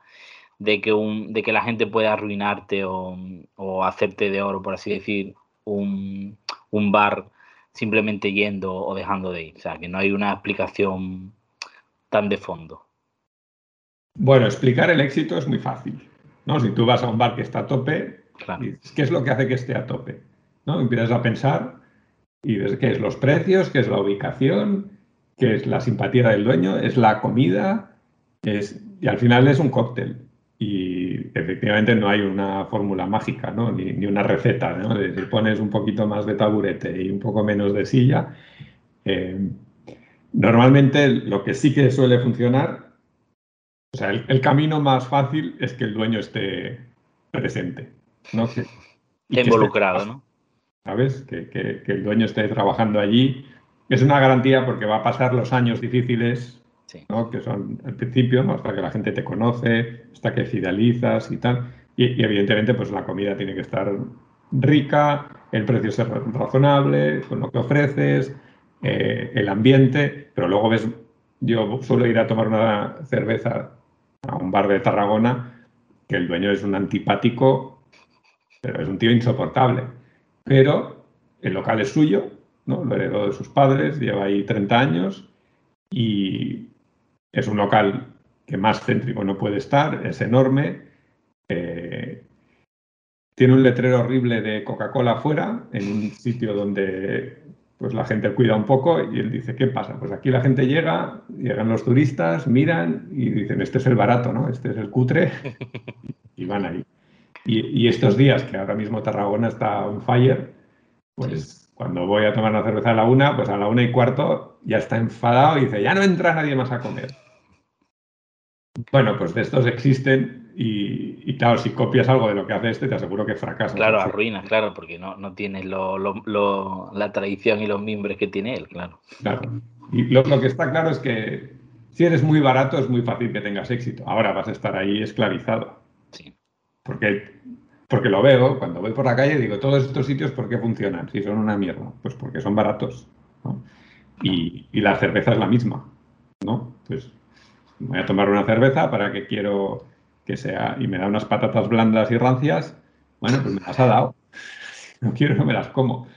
de que, un, de que la gente puede arruinarte o, o hacerte de oro, por así decir, un, bar simplemente yendo o dejando de ir. O sea, que no hay una explicación tan de fondo? Bueno, explicar el éxito es muy fácil. ¿no? Si tú vas a un bar que está a tope, ¿qué es lo que hace que esté a tope? ¿no? Empiezas a pensar y ves qué es los precios, qué es la ubicación, qué es la simpatía del dueño, es la comida, es, y al final es un cóctel. Y efectivamente no hay una fórmula mágica, ¿no? ni, una receta. ¿no? De, si pones un poquito más de taburete y un poco menos de silla. Eh, normalmente lo que sí que suele funcionar, o sea, el, camino más fácil es que el dueño esté presente. ¿no? Que, involucrado, ¿no? ¿Sabes? Que, que el dueño esté trabajando allí. Es una garantía porque va a pasar los años difíciles que son al principio, hasta que la gente te conoce, hasta que fidalizas y tal. Y, evidentemente, pues la comida tiene que estar rica, el precio ser razonable, con lo que ofreces, eh, el ambiente, pero luego ves, yo suelo ir a tomar una cerveza a un bar de Tarragona, que el dueño es un antipático, pero es un tío insoportable. Pero el local es suyo, ¿no? lo heredó de sus padres, lleva ahí 30 años y, es un local que más céntrico no puede estar, es enorme. Eh, tiene un letrero horrible de Coca-Cola afuera, en un sitio donde pues la gente cuida un poco y él dice, ¿qué pasa? Pues aquí la gente llega, llegan los turistas, miran y dicen, este es el barato, ¿no? Este es el cutre y van ahí. Y, estos días que ahora mismo Tarragona está on fire, pues cuando voy a tomar una cerveza a la una, pues a la una y cuarto ya está enfadado y dice, ya no entra nadie más a comer. Bueno, pues de estos existen y, claro, si copias algo de lo que hace este, te aseguro que fracasa. Claro, arruinas, claro, porque no, no tienes la tradición y los mimbres que tiene él, claro. Claro. Y lo, que está claro es que si eres muy barato es muy fácil que tengas éxito. Ahora vas a estar ahí esclavizado. Sí. Porque, porque lo veo, cuando voy por la calle digo, todos estos sitios, ¿por qué funcionan? Si son una mierda. Pues porque son baratos. Y, y la cerveza es la misma. ¿no? Pues voy a tomar una cerveza para que quiero que sea, y me da unas patatas blandas y rancias, bueno, pues me las ha dado. No quiero, no me las como.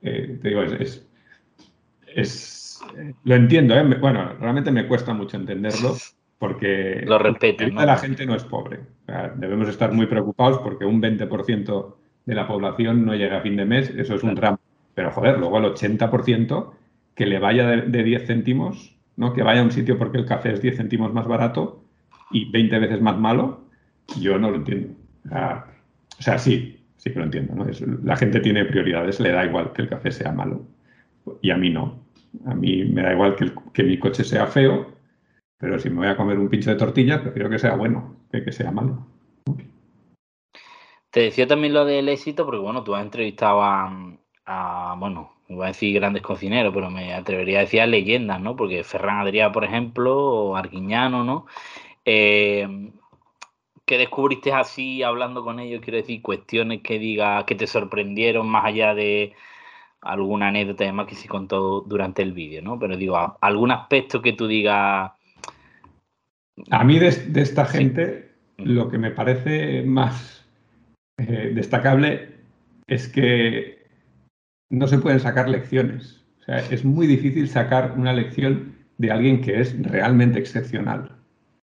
Eh, te digo, es, es, lo entiendo, ¿eh? bueno, realmente me cuesta mucho entenderlo porque lo respeto, la gente no es pobre. debemos estar muy preocupados porque un 20% de la población no llega a fin de mes, eso es un drama. Pero joder, luego el 80% que le vaya de, de 10 céntimos ¿no? que vaya a un sitio porque el café es 10 céntimos más barato y 20 veces más malo, yo no lo entiendo. o sea, sí, sí que lo entiendo. ¿no? la gente tiene prioridades, le da igual que el café sea malo. Y a mí no. A mí me da igual que, que mi coche sea feo, pero si me voy a comer un pincho de tortilla, prefiero que sea bueno que que sea malo. Te decía también lo del éxito, porque bueno, tú has entrevistado a bueno, iba a decir grandes cocineros, pero me atrevería a decir leyendas, ¿no? Porque Ferran Adrià, por ejemplo, o Arguiñano, ¿no? Eh, ¿Qué descubriste así hablando con ellos? Quiero decir, cuestiones que diga que te sorprendieron más allá de alguna anécdota además que se contó durante el vídeo, ¿no? Pero digo, algún aspecto que tú digas. A mí de, esta gente mm. lo que me parece más eh, destacable es que no se pueden sacar lecciones. O sea, es muy difícil sacar una lección de alguien que es realmente excepcional.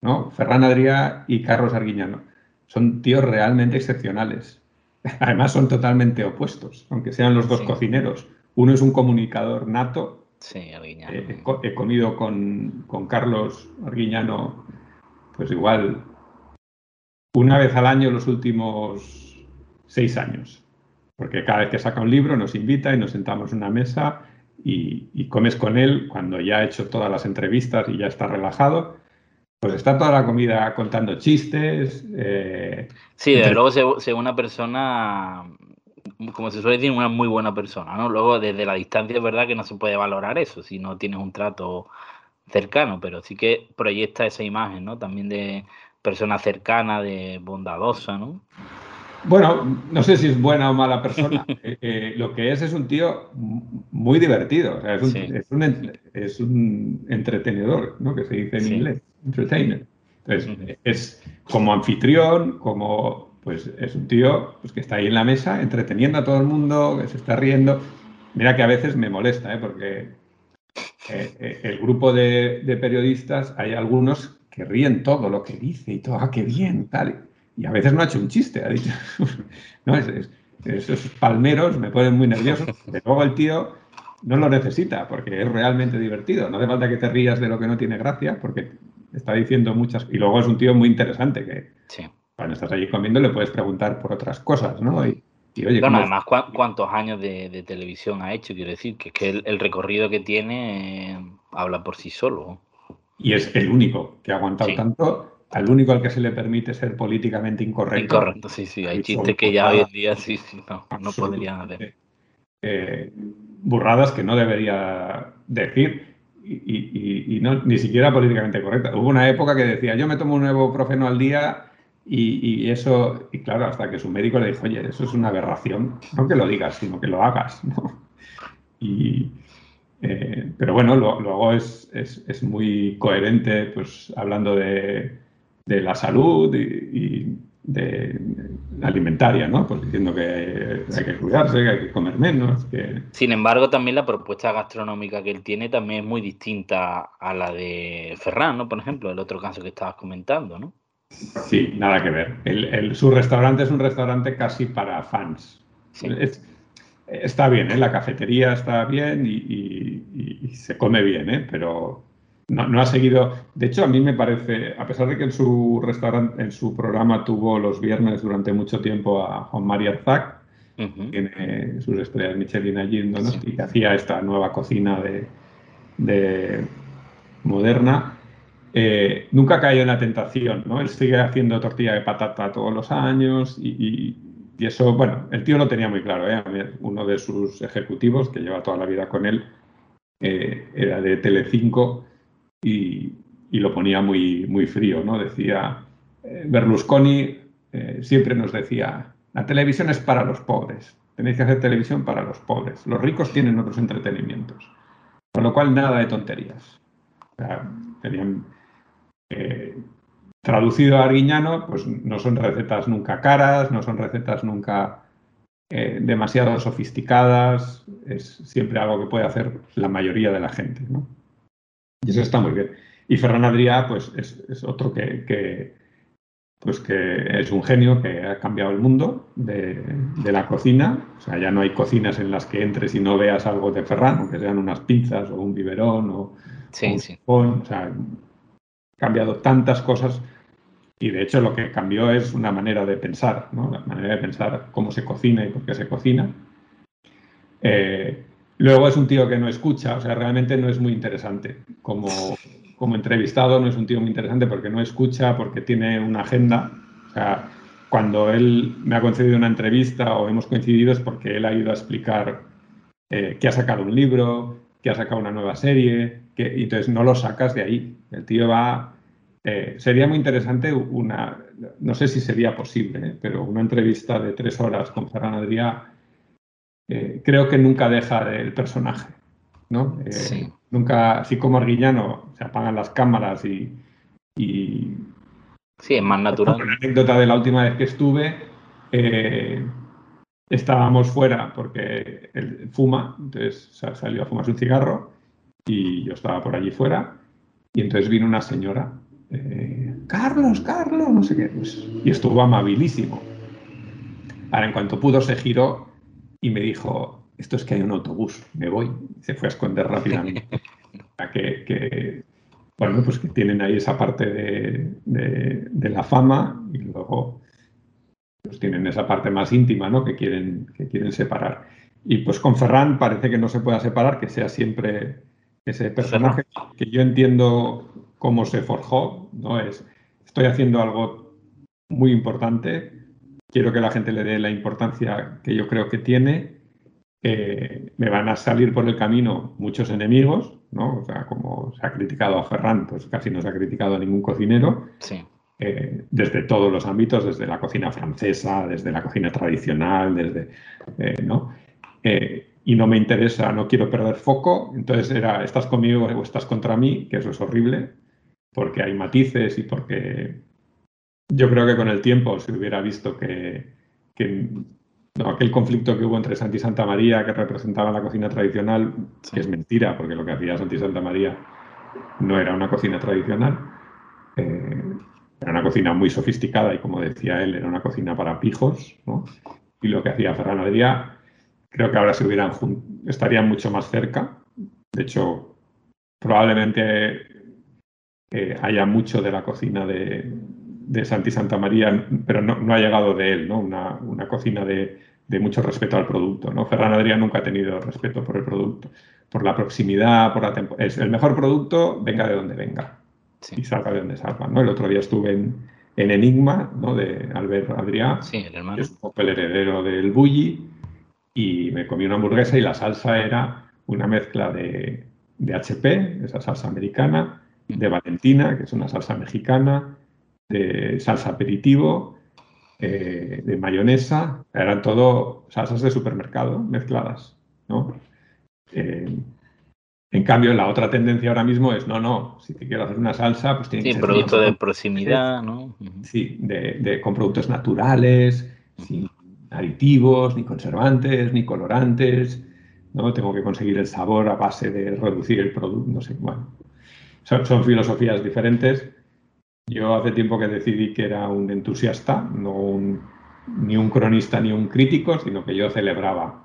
¿No? Ferran Adrià y Carlos Arguiñano son tíos realmente excepcionales. Además son totalmente opuestos, aunque sean los dos cocineros. Uno es un comunicador nato. Sí, eh, he, comido con, con Carlos Arguiñano, pues igual, una vez al año los últimos seis años porque cada vez que saca un libro nos invita y nos sentamos en una mesa y, comes con él cuando ya ha hecho todas las entrevistas y ya está relajado. Pues está toda la comida contando chistes. Eh, sí, desde luego, según una persona, como se suele decir, una muy buena persona, ¿no? Luego, desde la distancia, es verdad que no se puede valorar eso si no tienes un trato cercano, pero sí que proyecta esa imagen, ¿no? También de persona cercana, de bondadosa, ¿no? Bueno, no sé si es buena o mala persona. Eh, eh, lo que es es un tío muy divertido. es, un, entretenedor, ¿no? Que se dice en inglés, entertainer. Entonces, es como anfitrión, como pues es un tío pues, que está ahí en la mesa entreteniendo a todo el mundo, que se está riendo. Mira que a veces me molesta, ¿eh? porque eh, eh, el grupo de, periodistas, hay algunos que ríen todo lo que dice y todo, ah, qué bien, tal. Y a veces no ha hecho un chiste, ha dicho, no, esos palmeros me ponen muy nervioso. pero luego el tío no lo necesita porque es realmente divertido. No hace falta que te rías de lo que no tiene gracia porque está diciendo muchas. Y luego es un tío muy interesante que cuando estás allí comiendo le puedes preguntar por otras cosas, ¿no? Y, bueno, además, ¿cuántos años de, televisión ha hecho? Quiero decir, que es que el, recorrido que tiene eh, habla por sí solo. Y es el único que ha aguantado tanto, al único al que se le permite ser políticamente incorrecto. Incorrecto, sí, sí. Hay chistes que ya hoy en día sí, sí, no, no podrían hacer. Eh, burradas que no debería decir y, no, ni siquiera políticamente correcta. Hubo una época que decía, yo me tomo un nuevo profeno al día y, eso, y claro, hasta que su médico le dijo, oye, eso es una aberración, no que lo digas, sino que lo hagas. Y, eh, pero bueno, luego es, es, muy coherente, pues hablando de, de la salud y, de alimentaria, ¿no? Pues diciendo que hay que cuidarse, que hay que comer menos. Que... Sin embargo, también la propuesta gastronómica que él tiene también es muy distinta a la de Ferran, ¿no? Por ejemplo, el otro caso que estabas comentando, ¿no? Sí, nada que ver. El, su restaurante es un restaurante casi para fans. está bien, ¿eh? la cafetería está bien y, se come bien, ¿eh? pero no, ha seguido. De hecho, a mí me parece, a pesar de que en su restaurante, en su programa tuvo los viernes durante mucho tiempo a Juan María Arzac, tiene sus estrellas Michelin allí, ¿no? y que hacía esta nueva cocina de, moderna. Eh, nunca cayó en la tentación, ¿no? Él sigue haciendo tortilla de patata todos los años y, eso, bueno, el tío lo tenía muy claro, ¿eh? Uno de sus ejecutivos, que lleva toda la vida con él, eh, era de Telecinco y, lo ponía muy, muy frío, ¿no? Decía, eh, Berlusconi eh, siempre nos decía, la televisión es para los pobres, tenéis que hacer televisión para los pobres, los ricos tienen otros entretenimientos, con lo cual nada de tonterías. tenían, eh, traducido a arguiñano, pues no son recetas nunca caras, no son recetas nunca demasiado sofisticadas, es siempre algo que puede hacer la mayoría de la gente, ¿no? Y eso está muy bien. Y Ferran Adrià, pues es, otro que, pues que es un genio que ha cambiado el mundo de, la cocina. O sea, ya no hay cocinas en las que entres y no veas algo de Ferran, aunque sean unas pinzas o un biberón o, sí, sí. O sea, ha cambiado tantas cosas y de hecho lo que cambió es una manera de pensar, ¿no? La manera de pensar cómo se cocina y por qué se cocina. Eh, Luego es un tío que no escucha, o sea, realmente no es muy interesante. Como, como entrevistado no es un tío muy interesante porque no escucha, porque tiene una agenda. O sea, cuando él me ha concedido una entrevista o hemos coincidido es porque él ha ido a explicar eh, que ha sacado un libro, que ha sacado una nueva serie, que, y entonces no lo sacas de ahí. El tío va... Eh, sería muy interesante una, no sé si sería posible, ¿eh? pero una entrevista de tres horas con Ferran Adrià eh, creo que nunca deja el personaje. ¿no? Eh, nunca, así como Arguillano, se apagan las cámaras y, Sí, es más natural. La anécdota de la última vez que estuve, eh, estábamos fuera porque él fuma, entonces salió a fumarse un cigarro y yo estaba por allí fuera y entonces vino una señora, Carlos, Carlos, no sé qué, pues, y estuvo amabilísimo. Ahora, en cuanto pudo, se giró y me dijo, esto es que hay un autobús, me voy. Se fue a esconder rápidamente. que, que, bueno, pues que tienen ahí esa parte de, la fama y luego pues tienen esa parte más íntima, ¿no? Que quieren, que quieren separar. Y pues con Ferran parece que no se pueda separar, que sea siempre ese personaje que yo entiendo cómo se forjó, ¿no? Es, estoy haciendo algo muy importante, quiero que la gente le dé la importancia que yo creo que tiene. me van a salir por el camino muchos enemigos, ¿no? O sea, como se ha criticado a Ferran, pues casi no se ha criticado a ningún cocinero. Sí. Eh, desde todos los ámbitos, desde la cocina francesa, desde la cocina tradicional, desde, eh, ¿no? Eh, y no me interesa, no quiero perder foco, entonces era, estás conmigo o estás contra mí, que eso es horrible, porque hay matices y porque yo creo que con el tiempo se hubiera visto que, aquel conflicto que hubo entre Santi y Santa María, que representaba la cocina tradicional, que es mentira, porque lo que hacía Santi y Santa María no era una cocina tradicional. Eh, era una cocina muy sofisticada y, como decía él, era una cocina para pijos. Y lo que hacía Ferran Adrià, creo que ahora se hubieran estarían mucho más cerca. De hecho, probablemente eh, haya mucho de la cocina de, de Santi Santa María, pero no, ha llegado de él, ¿no? Una, cocina de, mucho respeto al producto, ¿no? Ferran Adrià nunca ha tenido respeto por el producto, por la proximidad, por la es el mejor producto, venga de donde venga y salga de donde salga, ¿no? El otro día estuve en, Enigma, ¿no? De Albert Adrià, sí, el hermano. que es el heredero del Bulli, y me comí una hamburguesa y la salsa era una mezcla de, de HP, esa salsa americana, de Valentina, que es una salsa mexicana, de salsa aperitivo, eh, de mayonesa, eran todo salsas de supermercado mezcladas, ¿no? Eh, en cambio, la otra tendencia ahora mismo es, no, no, si te quiero hacer una salsa, pues tiene que ser... producto de proximidad, ¿no? Sí, de, con productos naturales, sin aditivos, ni conservantes, ni colorantes, ¿no? Tengo que conseguir el sabor a base de reducir el producto, no sé, bueno. son filosofías diferentes yo hace tiempo que decidí que era un entusiasta, no ni un cronista ni un crítico, sino que yo celebraba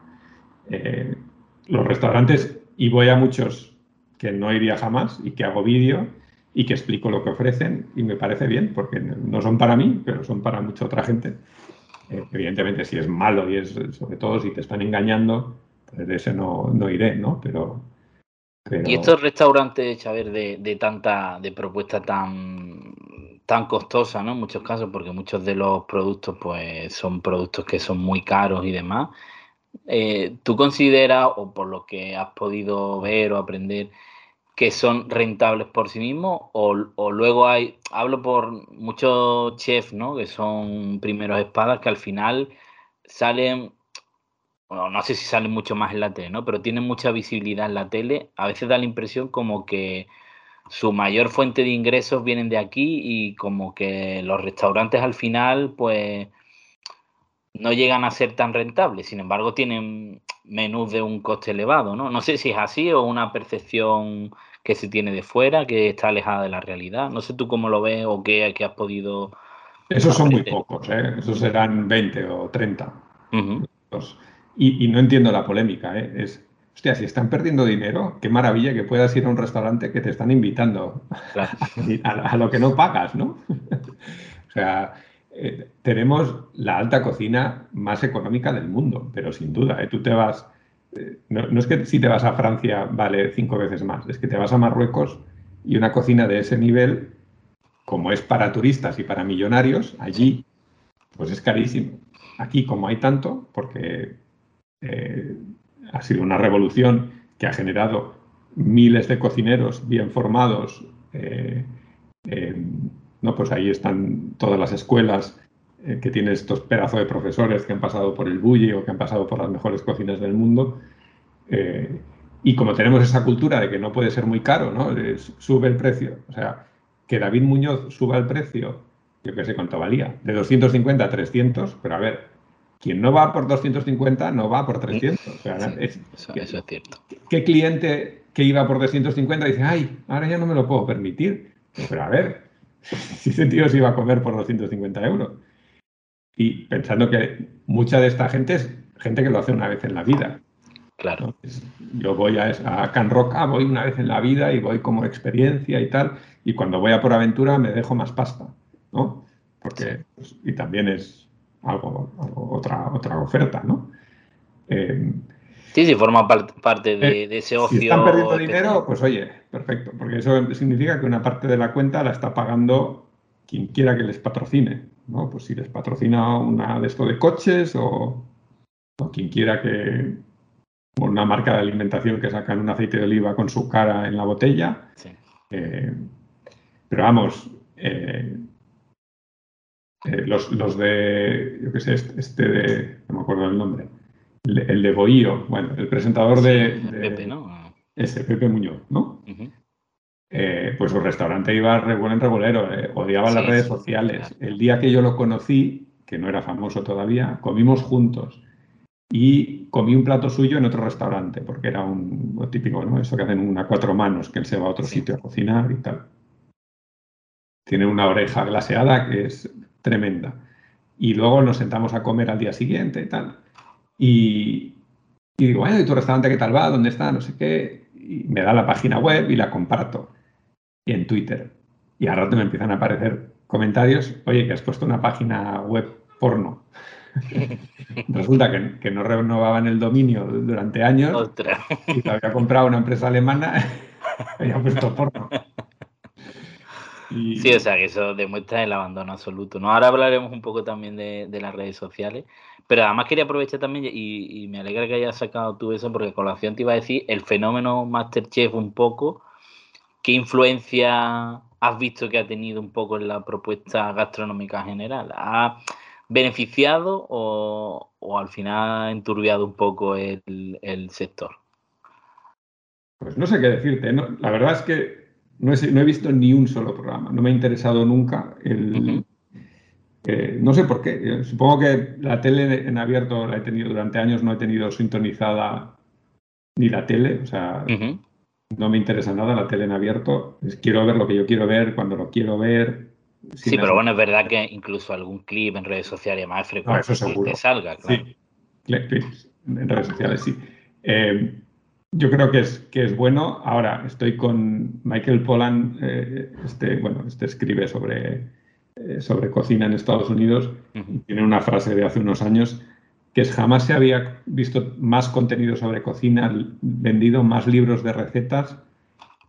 eh, los restaurantes y voy a muchos que no iría jamás y que hago vídeo y que explico lo que ofrecen y me parece bien porque no son para mí, pero son para mucha otra gente. Eh, evidentemente, si es malo y es sobre todo si te están engañando, pues de ese no, no iré, ¿no? Pero, Y estos restaurantes, Xavier, de, de tanta, de propuesta tan tan costosa, ¿no? En muchos casos, porque muchos de los productos, pues, son productos que son muy caros y demás. Eh, ¿Tú consideras, o por lo que has podido ver o aprender, que son rentables por sí mismos? O, luego hay, hablo por muchos chefs, ¿no? Que son primeros espadas que al final salen, bueno, no sé si salen mucho más en la tele, ¿no? Pero tienen mucha visibilidad en la tele. A veces da la impresión como que su mayor fuente de ingresos vienen de aquí y como que los restaurantes al final pues no llegan a ser tan rentables, sin embargo tienen menús de un coste elevado, ¿no? No sé si es así o una percepción que se tiene de fuera, que está alejada de la realidad. No sé tú cómo lo ves o qué, has podido... Esos son muy pocos, ¿eh? esos serán 20 o 30. y, y, no entiendo la polémica, ¿eh? es Hostia, si están perdiendo dinero, qué maravilla que puedas ir a un restaurante que te están invitando a, lo que no pagas, ¿no? o sea, eh, tenemos la alta cocina más económica del mundo, pero sin duda, ¿eh? tú te vas, eh, no, es que si te vas a Francia vale cinco veces más, es que te vas a Marruecos y una cocina de ese nivel, como es para turistas y para millonarios, allí, pues es carísimo. Aquí, como hay tanto, porque ha sido una revolución que ha generado miles de cocineros bien formados. Eh, no, pues ahí están todas las escuelas eh, que tienen estos pedazos de profesores que han pasado por el Bulli o que han pasado por las mejores cocinas del mundo. Eh, y como tenemos esa cultura de que no puede ser muy caro, ¿no? sube el precio. O sea, que David Muñoz suba el precio, yo qué sé cuánto valía, de 250 a 300, pero a ver, quien no va por 250 no va por 300. eso, es cierto. ¿Qué cliente que iba por 250 dice, ay, ahora ya no me lo puedo permitir? Pero a ver, si ese tío se iba a comer por 250 euros. Y pensando que mucha de esta gente es gente que lo hace una vez en la vida. Claro. Yo voy a, a Can Roca, voy una vez en la vida y voy como experiencia y tal. Y cuando voy a por aventura me dejo más pasta, ¿no? Porque, pues, y también es, algo, otra, otra oferta, ¿no? Eh, sí, sí, forma parte de, eh, ese ocio. Si están perdiendo dinero, pues oye, perfecto, porque eso significa que una parte de la cuenta la está pagando quien quiera que les patrocine, ¿no? Pues si les patrocina una de esto de coches o, quien quiera que una marca de alimentación que sacan un aceite de oliva con su cara en la botella. Eh, pero vamos, eh, los, los, de, yo qué sé, este, este, de, no me acuerdo el nombre, el, de Boío, bueno, el presentador de, Pepe, ¿no? Ese, Pepe Muñoz, ¿no? Eh, pues su restaurante iba en regulero, eh, odiaba las redes sociales. El día que yo lo conocí, que no era famoso todavía, comimos juntos y comí un plato suyo en otro restaurante, porque era un lo típico, ¿no? Eso que hacen una cuatro manos, que él se va a otro sitio a cocinar y tal. Tiene una oreja glaseada que es tremenda. Y luego nos sentamos a comer al día siguiente y tal. Y, y digo, bueno, ¿y tu restaurante qué tal va? ¿Dónde está? No sé qué. Y me da la página web y la comparto. Y en Twitter. Y al rato me empiezan a aparecer comentarios, oye, que has puesto una página web porno. Resulta que, que, no renovaban el dominio durante años y te había comprado una empresa alemana y había puesto porno. Sí, o sea, que eso demuestra el abandono absoluto. ¿no? Ahora hablaremos un poco también de, las redes sociales, pero además quería aprovechar también, y, me alegra que hayas sacado tú eso, porque con la acción te iba a decir el fenómeno Masterchef un poco, ¿qué influencia has visto que ha tenido un poco en la propuesta gastronómica general? ¿Ha beneficiado o, al final ha enturbiado un poco el, sector? Pues no sé qué decirte. La verdad es que no he, visto ni un solo programa, no me ha interesado nunca el... Eh, no sé por qué, eh, supongo que la tele en abierto la he tenido durante años, no he tenido sintonizada ni la tele, o sea, no me interesa nada la tele en abierto, quiero ver lo que yo quiero ver, cuando lo quiero ver. Sí, pero bueno, es verdad que incluso algún clip en redes sociales más frecuente que salga, claro. Sí, en redes sociales, sí. Eh, yo creo que es, que es bueno. Ahora estoy con Michael Pollan, eh, este, bueno, este escribe sobre, eh, sobre cocina en Estados Unidos. Tiene una frase de hace unos años que es jamás se había visto más contenido sobre cocina, vendido más libros de recetas,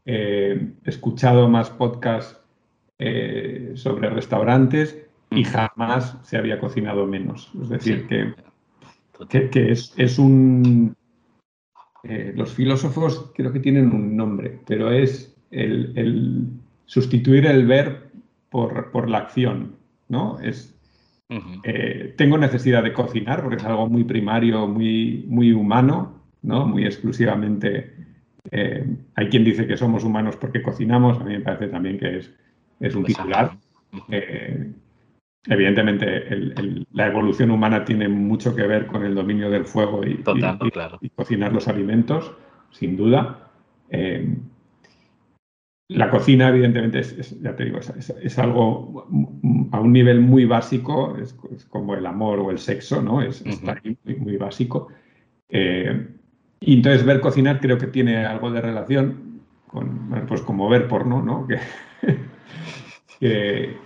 eh, escuchado más podcasts sobre restaurantes y jamás se había cocinado menos. Es decir, que, que, es, es un eh, los filósofos creo que tienen un nombre, pero es el, sustituir el ver por, la acción, ¿no? Es, eh, tengo necesidad de cocinar porque es algo muy primario, muy, muy humano, ¿no? Muy exclusivamente. Eh, hay quien dice que somos humanos porque cocinamos, a mí me parece también que es, es un titular. Evidentemente, la evolución humana tiene mucho que ver con el dominio del fuego y, cocinar los alimentos, sin duda. Eh, la cocina, evidentemente, es, ya te digo, es, algo a un nivel muy básico, es, como el amor o el sexo, ¿no? Es, Está muy, básico. Eh, y entonces ver cocinar creo que tiene algo de relación con, pues como ver porno, ¿no? que,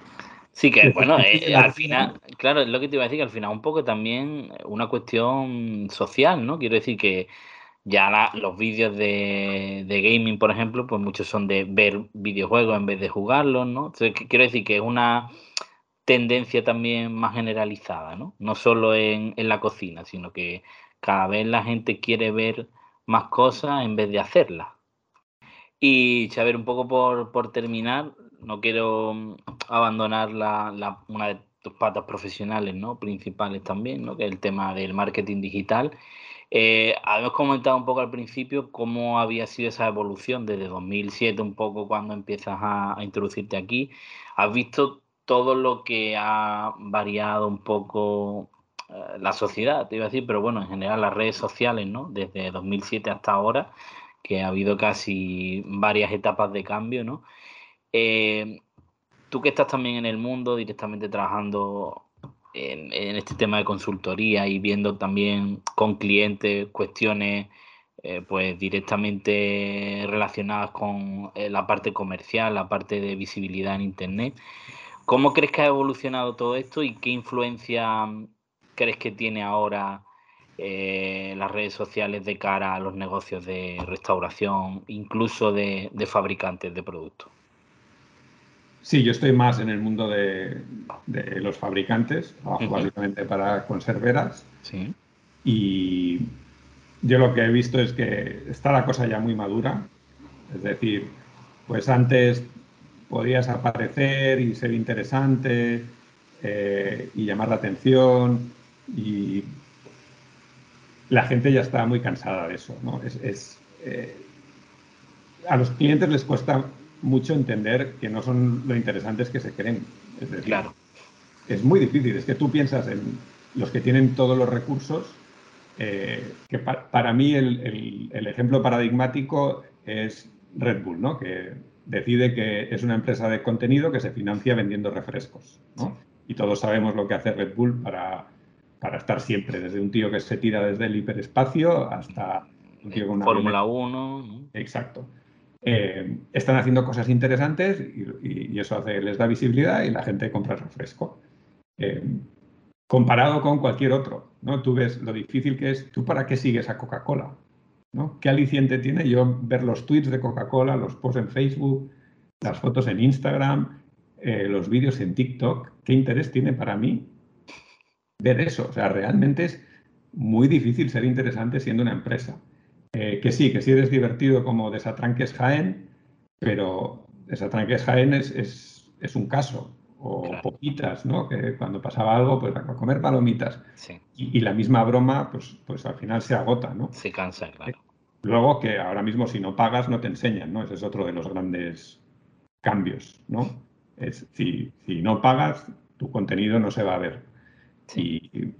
Sí, que bueno, eh, al final, claro, es lo que te iba a decir, que al final un poco también una cuestión social, ¿no? Quiero decir que ya los vídeos de, gaming, por ejemplo, pues muchos son de ver videojuegos en vez de jugarlos, ¿no? Entonces, quiero decir que es una tendencia también más generalizada, ¿no? No solo en, en la cocina, sino que cada vez la gente quiere ver más cosas en vez de hacerlas. Y, saber un poco por, por terminar, no quiero mm, abandonar la, una de tus patas profesionales ¿no? principales también, ¿no? que es el tema del marketing digital. Eh, habíamos comentado un poco al principio cómo había sido esa evolución desde 2007, un poco cuando empiezas a, introducirte aquí. Has visto todo lo que ha variado un poco eh, la sociedad, te iba a decir, pero bueno, en general las redes sociales, ¿no? Desde 2007 hasta ahora, que ha habido casi varias etapas de cambio, ¿no? Eh, tú que estás también en el mundo, directamente trabajando en, este tema de consultoría y viendo también con clientes cuestiones eh, pues directamente relacionadas con eh, la parte comercial, la parte de visibilidad en Internet. ¿Cómo crees que ha evolucionado todo esto y qué influencia crees que tiene ahora las redes sociales de cara a los negocios de restauración, incluso de fabricantes de productos? Sí, yo estoy más en el mundo de, los fabricantes, trabajo básicamente para conserveras. Sí. Y yo lo que he visto es que está la cosa ya muy madura. Es decir, pues antes podías aparecer y ser interesante eh, y llamar la atención y la gente ya está muy cansada de eso. ¿no? Es, eh, a los clientes les cuesta mucho entender que no son lo interesantes que se creen. Es decir, claro. es muy difícil. Es que tú piensas en los que tienen todos los recursos eh, que para mí el, ejemplo paradigmático es Red Bull, ¿no? que decide que es una empresa de contenido que se financia vendiendo refrescos. Y todos sabemos lo que hace Red Bull para, para estar siempre, desde un tío que se tira desde el hiperespacio hasta un tío con una... Fórmula 1. Exacto. Eh, están haciendo cosas interesantes y, eso les da visibilidad y la gente compra refresco. Eh, comparado con cualquier otro, ¿no? Tú ves lo difícil que es, ¿tú para qué sigues a Coca-Cola? ¿no? ¿Qué aliciente tiene yo ver los tweets de Coca-Cola, los posts en Facebook, las fotos en Instagram, eh, los vídeos en TikTok? ¿Qué interés tiene para mí ver eso? O sea, realmente es muy difícil ser interesante siendo una empresa. Eh, que sí, que sí eres divertido como Desatranques Jaén, pero Desatranques Jaén es, es, un caso. O poquitas, ¿no? Que cuando pasaba algo, pues a comer palomitas. Y, la misma broma, pues, pues al final se agota, ¿no? Se cansa, claro. Luego que ahora mismo si no pagas no te enseñan, ¿no? Ese es otro de los grandes cambios, ¿no? Es, si, si no pagas, tu contenido no se va a ver. Sí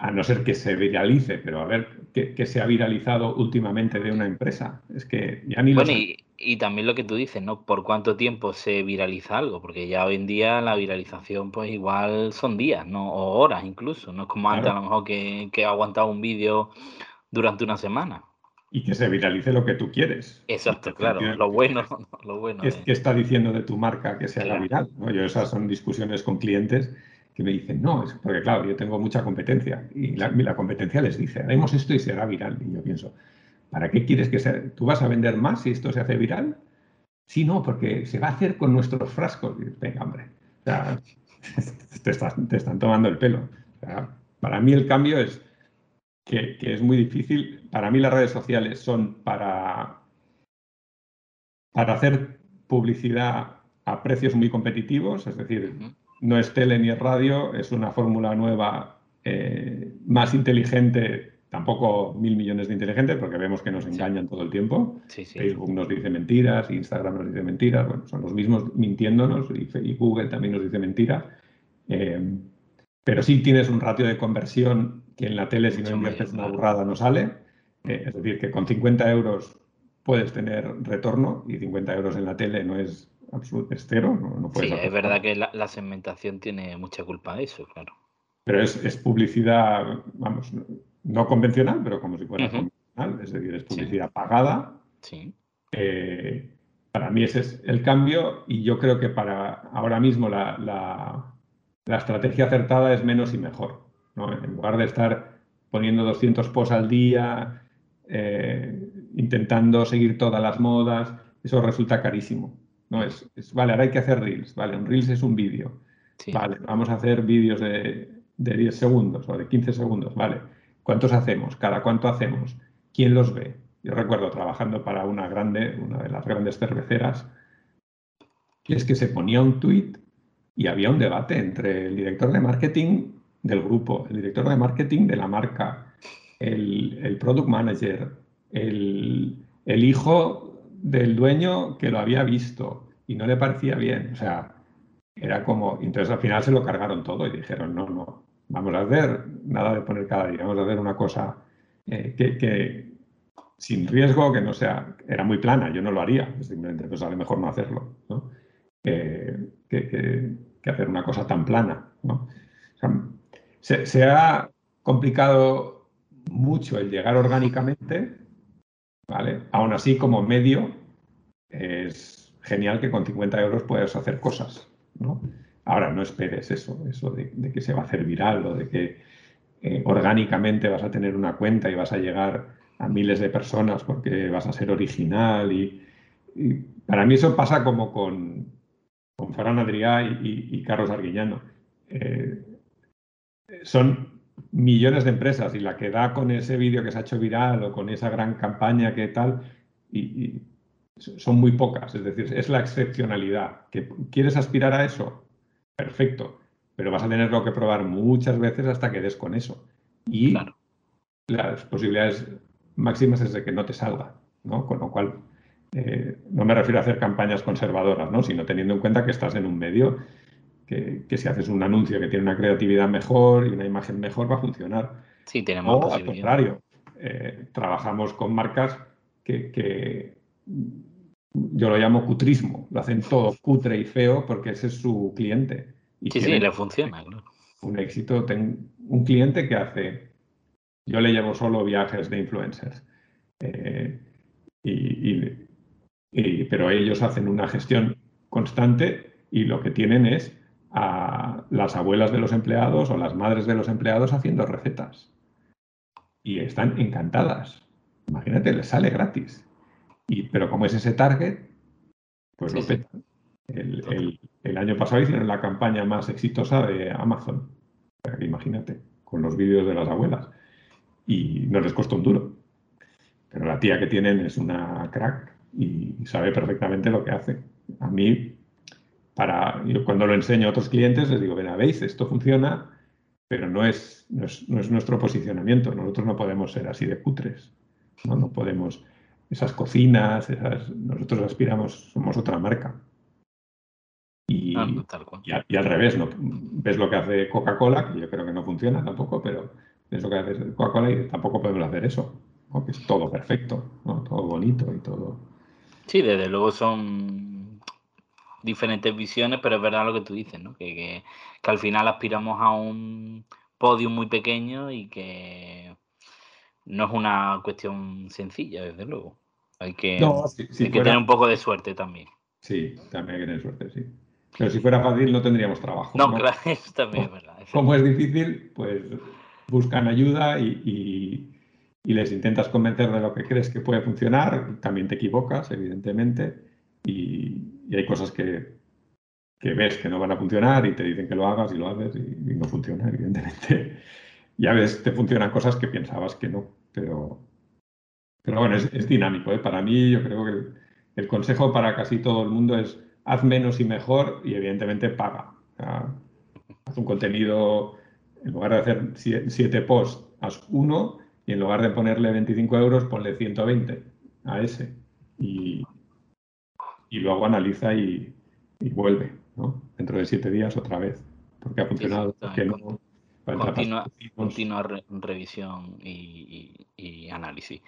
a no ser que se viralice, pero a ver qué, se ha viralizado últimamente de una empresa. Es que ya ni bueno, y, también lo que tú dices, ¿no? ¿Por cuánto tiempo se viraliza algo? Porque ya hoy en día la viralización, pues igual son días, ¿no? O horas incluso. No es como antes a lo mejor que, que ha aguantado un vídeo durante una semana. Y que se viralice lo que tú quieres. Exacto, claro. Lo bueno, lo bueno. Es que está diciendo de tu marca que se haga viral. ¿no? Yo esas son discusiones con clientes que me dicen, no, es porque claro, yo tengo mucha competencia y la, competencia les dice, haremos esto y será viral. Y yo pienso, ¿para qué quieres que sea? ¿Tú vas a vender más si esto se hace viral? Sí, no, porque se va a hacer con nuestros frascos. venga, hombre, te, están tomando el pelo. para mí el cambio es que, es muy difícil. Para mí las redes sociales son para, para hacer publicidad a precios muy competitivos, es decir, no es tele ni es radio, es una fórmula nueva eh, más inteligente, tampoco mil millones de inteligentes, porque vemos que nos engañan todo el tiempo. Facebook nos dice mentiras, Instagram nos dice mentiras, bueno, son los mismos mintiéndonos y, Google también nos dice mentiras. Eh, pero sí tienes un ratio de conversión que en la tele, si no inviertes una burrada, no sale. Eh, es decir, que con 50 euros puedes tener retorno y 50 euros en la tele no es absoluto, es cero. No, sí, es verdad que la, segmentación tiene mucha culpa de eso, claro. Pero es, publicidad, vamos, no convencional, pero como si fuera convencional, es decir, es publicidad pagada. Sí. Eh, para mí ese es el cambio y yo creo que para ahora mismo la, la, estrategia acertada es menos y mejor. En lugar de estar poniendo 200 posts al día, eh, intentando seguir todas las modas, eso resulta carísimo. No es, vale, ahora hay que hacer reels, vale, un reels es un vídeo. Vale, vamos a hacer vídeos de, 10 segundos o de 15 segundos, vale. ¿Cuántos hacemos? ¿Cada cuánto hacemos? ¿Quién los ve? Yo recuerdo trabajando para una grande, una de las grandes cerveceras, que es que se ponía un tweet y había un debate entre el director de marketing del grupo, el director de marketing de la marca, el, product manager, el, el hijo del dueño que lo había visto y no le parecía bien. O sea, era como, entonces al final se lo cargaron todo y dijeron, no, no, vamos a hacer nada de poner cada día, vamos a hacer una cosa eh, que, sin riesgo, que no sea, era muy plana, yo no lo haría, simplemente pues sale mejor no hacerlo, ¿no? que, hacer una cosa tan plana, ¿no? se, se ha complicado mucho el llegar orgánicamente ¿vale? Aún así, como medio, es genial que con 50 euros puedas hacer cosas, ¿no? Ahora, no esperes eso, eso de, que se va a hacer viral o de que eh, orgánicamente vas a tener una cuenta y vas a llegar a miles de personas porque vas a ser original y, para mí eso pasa como con, con Ferran Adrià y, Carlos Arguillano. Eh, son millones de empresas y la que da con ese vídeo que se ha hecho viral o con esa gran campaña que tal, y, son muy pocas. Es decir, es la excepcionalidad. ¿Que ¿Quieres aspirar a eso? Perfecto. Pero vas a tenerlo que probar muchas veces hasta que des con eso. Y las posibilidades máximas es de que no te salga. ¿no? Con lo cual, eh, no me refiero a hacer campañas conservadoras, ¿no? sino teniendo en cuenta que estás en un medio que, si haces un anuncio que tiene una creatividad mejor y una imagen mejor va a funcionar. Sí, tenemos o al contrario, eh, trabajamos con marcas que, yo lo llamo cutrismo, lo hacen todo cutre y feo porque ese es su cliente. Y sí, sí, le funciona, Un éxito, tengo un cliente que hace, yo le llevo solo viajes de influencers, eh, pero ellos hacen una gestión constante y lo que tienen es a las abuelas de los empleados o las madres de los empleados haciendo recetas. Y están encantadas. Imagínate, les sale gratis. Y, pero como es ese target, pues lo petan. El, año pasado hicieron la campaña más exitosa de Amazon. imagínate, con los vídeos de las abuelas. Y no les costó un duro. Pero la tía que tienen es una crack y sabe perfectamente lo que hace. A mí para, yo cuando lo enseño a otros clientes les digo, ven, veis, esto funciona, pero no es, no es, nuestro posicionamiento. Nosotros no podemos ser así de cutres. No, no podemos, esas cocinas, esas, nosotros aspiramos, somos otra marca. Y, ah, y, al revés, ¿no? ves lo que hace Coca-Cola, que yo creo que no funciona tampoco, pero ves lo que hace Coca-Cola y tampoco podemos hacer eso, que es todo perfecto, todo bonito y todo. Sí, desde luego son diferentes visiones, pero es verdad lo que tú dices, ¿no? Que, al final aspiramos a un podio muy pequeño y que no es una cuestión sencilla, desde luego. Hay que, tener un poco de suerte también. Sí, también hay que tener suerte, sí. Pero si fuera fácil no tendríamos trabajo. No, claro, eso también es verdad. Como es difícil, pues buscan ayuda y, y, les intentas convencer de lo que crees que puede funcionar. También te equivocas, evidentemente. Y, y hay cosas que, ves que no van a funcionar y te dicen que lo hagas y lo haces y, no funciona, evidentemente. Y a veces te funcionan cosas que pensabas que no, pero, pero bueno, es, dinámico. ¿eh? Para mí yo creo que el, consejo para casi todo el mundo es haz menos y mejor y evidentemente paga. haz un contenido, en lugar de hacer siete posts, haz uno y en lugar de ponerle 25 euros, ponle 120 a ese. Y, y luego analiza y, vuelve, ¿no? Dentro de siete días otra vez, porque ha funcionado, continua, revisión y, análisis.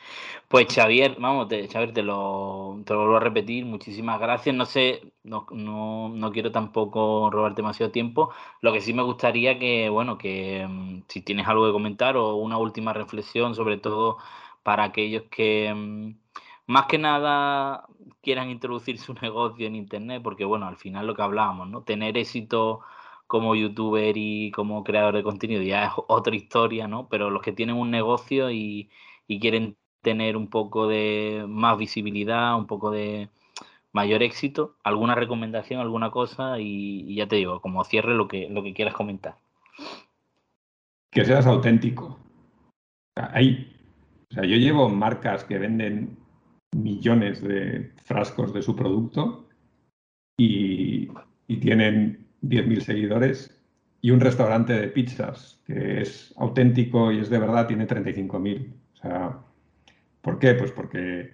Pues Xavier, vamos, te, Xavier, te lo, te lo vuelvo a repetir, muchísimas gracias. No sé, no, no, no, quiero tampoco robar demasiado tiempo. Lo que sí me gustaría que, bueno, que mm, si tienes algo que comentar o una última reflexión, sobre todo para aquellos que mm, más que nada quieran introducir su negocio en Internet, porque bueno, al final lo que hablábamos, ¿no? Tener éxito como youtuber y como creador de contenido ya es otra historia, ¿no? Pero los que tienen un negocio y, quieren tener un poco de más visibilidad, un poco de mayor éxito, alguna recomendación, alguna cosa y, ya te digo, como cierre lo que, lo que quieras comentar. Que seas auténtico. Hay, o sea, yo llevo marcas que venden millones de frascos de su producto y, tienen 10.000 seguidores y un restaurante de pizzas que es auténtico y es de verdad tiene 35.000. O sea, ¿por qué? Pues porque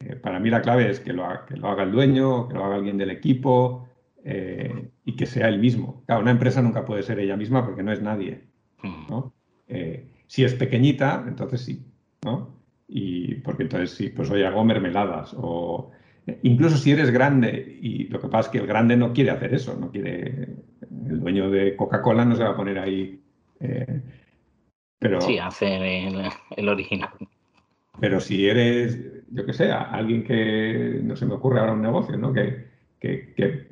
eh, para mí la clave es que lo, haga, que lo, haga el dueño, que lo haga alguien del equipo eh, y que sea el mismo. Claro, una empresa nunca puede ser ella misma porque no es nadie. ¿no? Eh, si es pequeñita, entonces sí. ¿no? Y porque entonces sí, pues hoy hago mermeladas o incluso si eres grande y lo que pasa es que el grande no quiere hacer eso, no quiere, el dueño de Coca-Cola no se va a poner ahí. Eh, pero, sí, hacer el, original. Pero si eres, yo que sé, alguien que no se me ocurre ahora un negocio, ¿no? Que, que,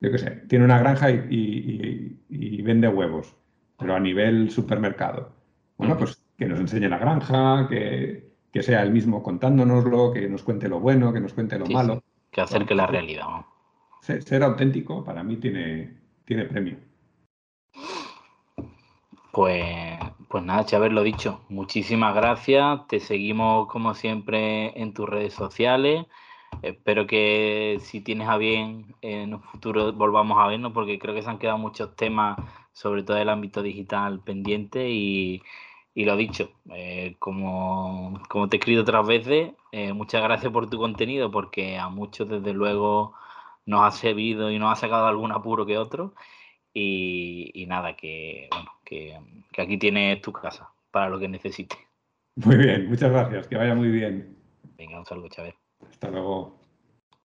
yo que sé, tiene una granja y, y, vende huevos, pero a nivel supermercado. Bueno, pues que nos enseñe la granja, que, que sea el mismo contándonoslo, que nos cuente lo bueno, que nos cuente lo malo. que acerque la realidad. Ser, auténtico para mí tiene, tiene premio. Pues, pues nada, haberlo dicho. Muchísimas gracias. Te seguimos como siempre en tus redes sociales. Espero que si tienes a bien en un futuro volvamos a vernos porque creo que se han quedado muchos temas, sobre todo del ámbito digital, pendientes y, y lo dicho, eh, como, te he escrito otras veces, eh, muchas gracias por tu contenido, porque a muchos desde luego nos ha servido y nos ha sacado algún apuro que otro. Y, nada, que, bueno, que, aquí tienes tu casa. para lo que necesite. Muy bien, muchas gracias, que vaya muy bien. Venga, un saludo, Chávez. Hasta luego.